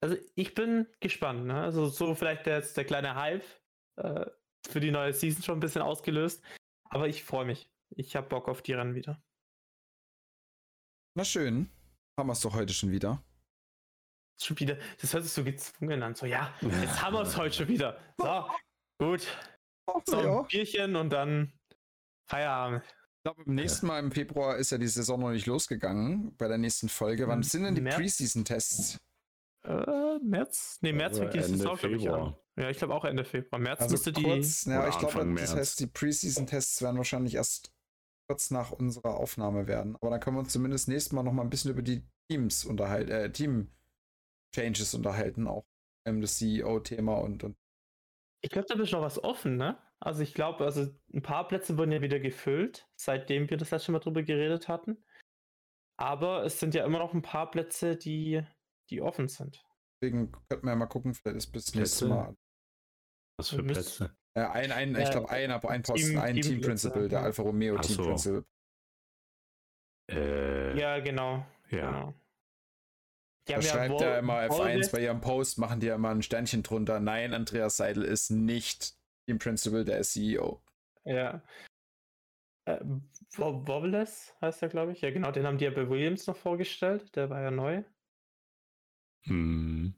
Also ich bin gespannt, ne? Also so vielleicht der, der kleine Hype äh, für die neue Season schon ein bisschen ausgelöst. Aber ich freue mich. Ich habe Bock auf die Rennen wieder. Na schön. Haben wir es doch heute schon wieder. Schon wieder, das hört sich so gezwungen an. So, ja, jetzt haben wir es heute schon wieder. So, gut. So, ein Bierchen und dann Feierabend. Ich glaube, beim nächsten Mal im Februar ist ja die Saison noch nicht losgegangen. Bei der nächsten Folge. Wann sind denn die Preseason-Tests? Äh, März? Ne, März fängt die Saison, glaube ich, an. Ja, ich glaube auch Ende Februar. März also müsste kurz, die. Ja, ich glaube, das heißt, die Preseason-Tests werden wahrscheinlich erst kurz nach unserer Aufnahme werden. Aber dann können wir uns zumindest nächstes Mal noch mal ein bisschen über die Teams unterhalten, äh, Team-Changes unterhalten, auch ähm, das CEO-Thema und, und. Ich glaube, da ist noch was offen, ne? Also ich glaube, also ein paar Plätze wurden ja wieder gefüllt, seitdem wir das letzte Mal drüber geredet hatten. Aber es sind ja immer noch ein paar Plätze, die, die offen sind. Deswegen könnten wir ja mal gucken, vielleicht ist bis nächstes Mal. Was für Plätze? Äh, ein, ein, ich glaube, ein, ein Posten, Team, ein Team, Team Principal, der Alfa Romeo Team so. Principal. Äh, ja, genau. Ja. Genau. Da schreibt ja immer F1 bei ihrem Post, machen die ja immer ein Sternchen drunter. Nein, Andreas Seidel ist nicht Team Principal, der ist CEO. Ja. Äh, Wobbles heißt er, glaube ich. Ja, genau, den haben die ja bei Williams noch vorgestellt. Der war ja neu. Hm.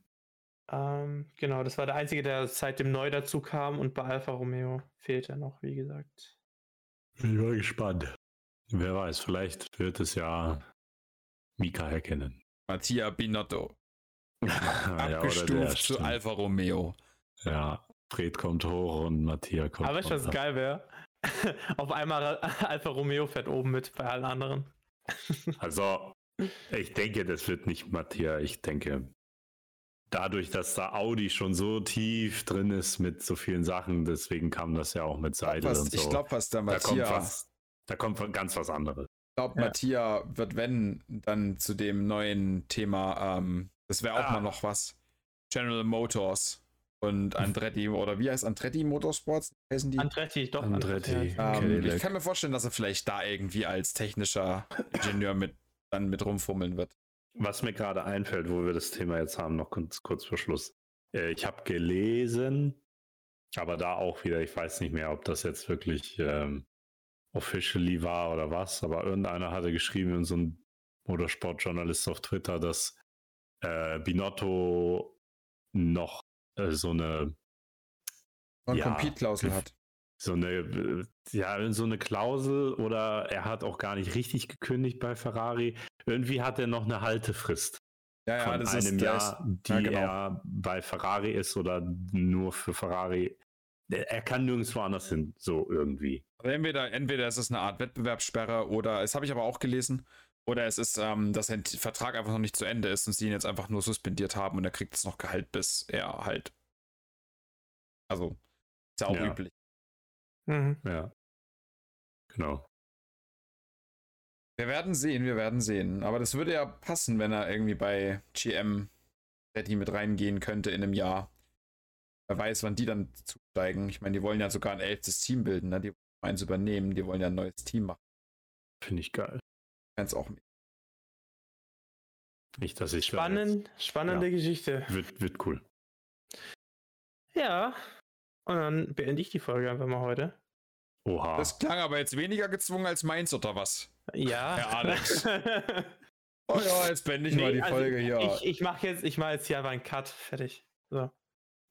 Ähm, genau, das war der einzige, der seitdem neu dazu kam und bei Alfa Romeo fehlt er noch, wie gesagt. Bin mal gespannt. Wer weiß, vielleicht wird es ja Mika erkennen. Mattia Binotto. Abgestuft ja, zu Alfa Romeo. Ja, Fred kommt hoch und Matthias kommt Aber ich was geil wäre. Auf einmal Alfa Romeo fährt oben mit bei allen anderen. also, ich denke, das wird nicht Matthias. Ich denke, dadurch, dass da Audi schon so tief drin ist mit so vielen Sachen, deswegen kam das ja auch mit Seidel was, und so. Ich glaube, was der Matthias. Da kommt, da kommt ganz was anderes. Ich glaube, ja. Matthias wird, wenn, dann zu dem neuen Thema, ähm, das wäre auch ah. mal noch was. General Motors und Andretti oder wie heißt Andretti Motorsports? Heißen die? Andretti, doch. Andretti. Andretti. Ähm, ich kann mir vorstellen, dass er vielleicht da irgendwie als technischer Ingenieur mit dann mit rumfummeln wird. Was mir gerade einfällt, wo wir das Thema jetzt haben, noch kurz, kurz vor Schluss. Äh, ich habe gelesen, aber da auch wieder, ich weiß nicht mehr, ob das jetzt wirklich ähm, officially war oder was, aber irgendeiner hatte geschrieben, so ein Motorsportjournalist auf Twitter, dass äh, Binotto noch äh, so eine Non-Compete-Klausel ja, hat. So eine, äh, ja, so eine Klausel oder er hat auch gar nicht richtig gekündigt bei Ferrari. Irgendwie hat er noch eine Haltefrist. Ja, ja, von das einem ist, Jahr, ist, die ja, genau. er bei Ferrari ist oder nur für Ferrari. Er kann nirgendwo anders hin, so irgendwie. Also entweder, entweder ist es eine Art Wettbewerbssperre oder, das habe ich aber auch gelesen, oder es ist, ähm, dass sein Vertrag einfach noch nicht zu Ende ist und sie ihn jetzt einfach nur suspendiert haben und er kriegt jetzt noch Gehalt, bis er halt. Also, ist ja auch ja. üblich. Mhm. Ja. Genau. Wir werden sehen, wir werden sehen. Aber das würde ja passen, wenn er irgendwie bei GM Ready mit reingehen könnte in einem Jahr. Wer weiß, wann die dann zusteigen. Ich meine, die wollen ja sogar ein elftes Team bilden, ne? Die wollen eins übernehmen, die wollen ja ein neues Team machen. Finde ich geil es auch nicht, dass ich Spannend, spannende ja. Geschichte. Wird, wird cool. Ja. Und dann beende ich die Folge einfach mal heute. Oha. Das klang aber jetzt weniger gezwungen als meins, oder was? Ja. Herr Alex. oh ja, jetzt beende ich nee, mal die also Folge hier. Ich, ich mache jetzt, ich mache jetzt hier einfach einen Cut. Fertig. So.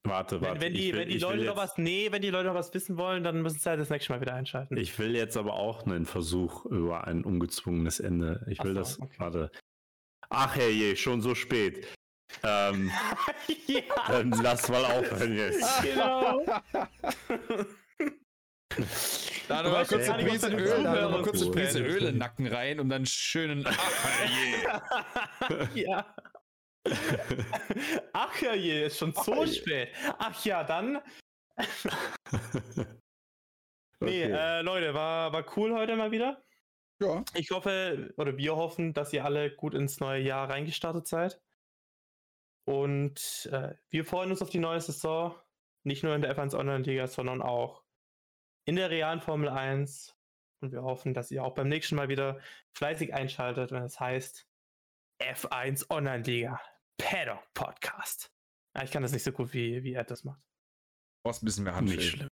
Warte, warte. Wenn, wenn die, will, wenn die Leute noch was, nee, wenn die Leute noch was wissen wollen, dann müssen sie halt das nächste Mal wieder einschalten. Ich will jetzt aber auch einen Versuch über ein ungezwungenes Ende. Ich will so, das, okay. warte. Ach herrje, schon so spät. Ähm, ja. Dann lass mal aufhören jetzt. Genau. Da noch mal kurz eine Prise Öl, da noch mal kurz eine Prise Öl in den Nacken rein und dann schönen Ach herrje. ja. Ach ja je, ist schon so Ach, spät. Ach ja, dann. nee, okay. äh, Leute, war, war cool heute mal wieder. Ja. Ich hoffe, oder wir hoffen, dass ihr alle gut ins neue Jahr reingestartet seid. Und äh, wir freuen uns auf die neue Saison. Nicht nur in der F1 Online-Liga, sondern auch in der realen Formel 1. Und wir hoffen, dass ihr auch beim nächsten Mal wieder fleißig einschaltet, wenn es heißt F1 Online-Liga. Paddock Podcast. Ja, ich kann das nicht so gut, wie, wie er das macht. Brauchst ein bisschen mehr Handschrift.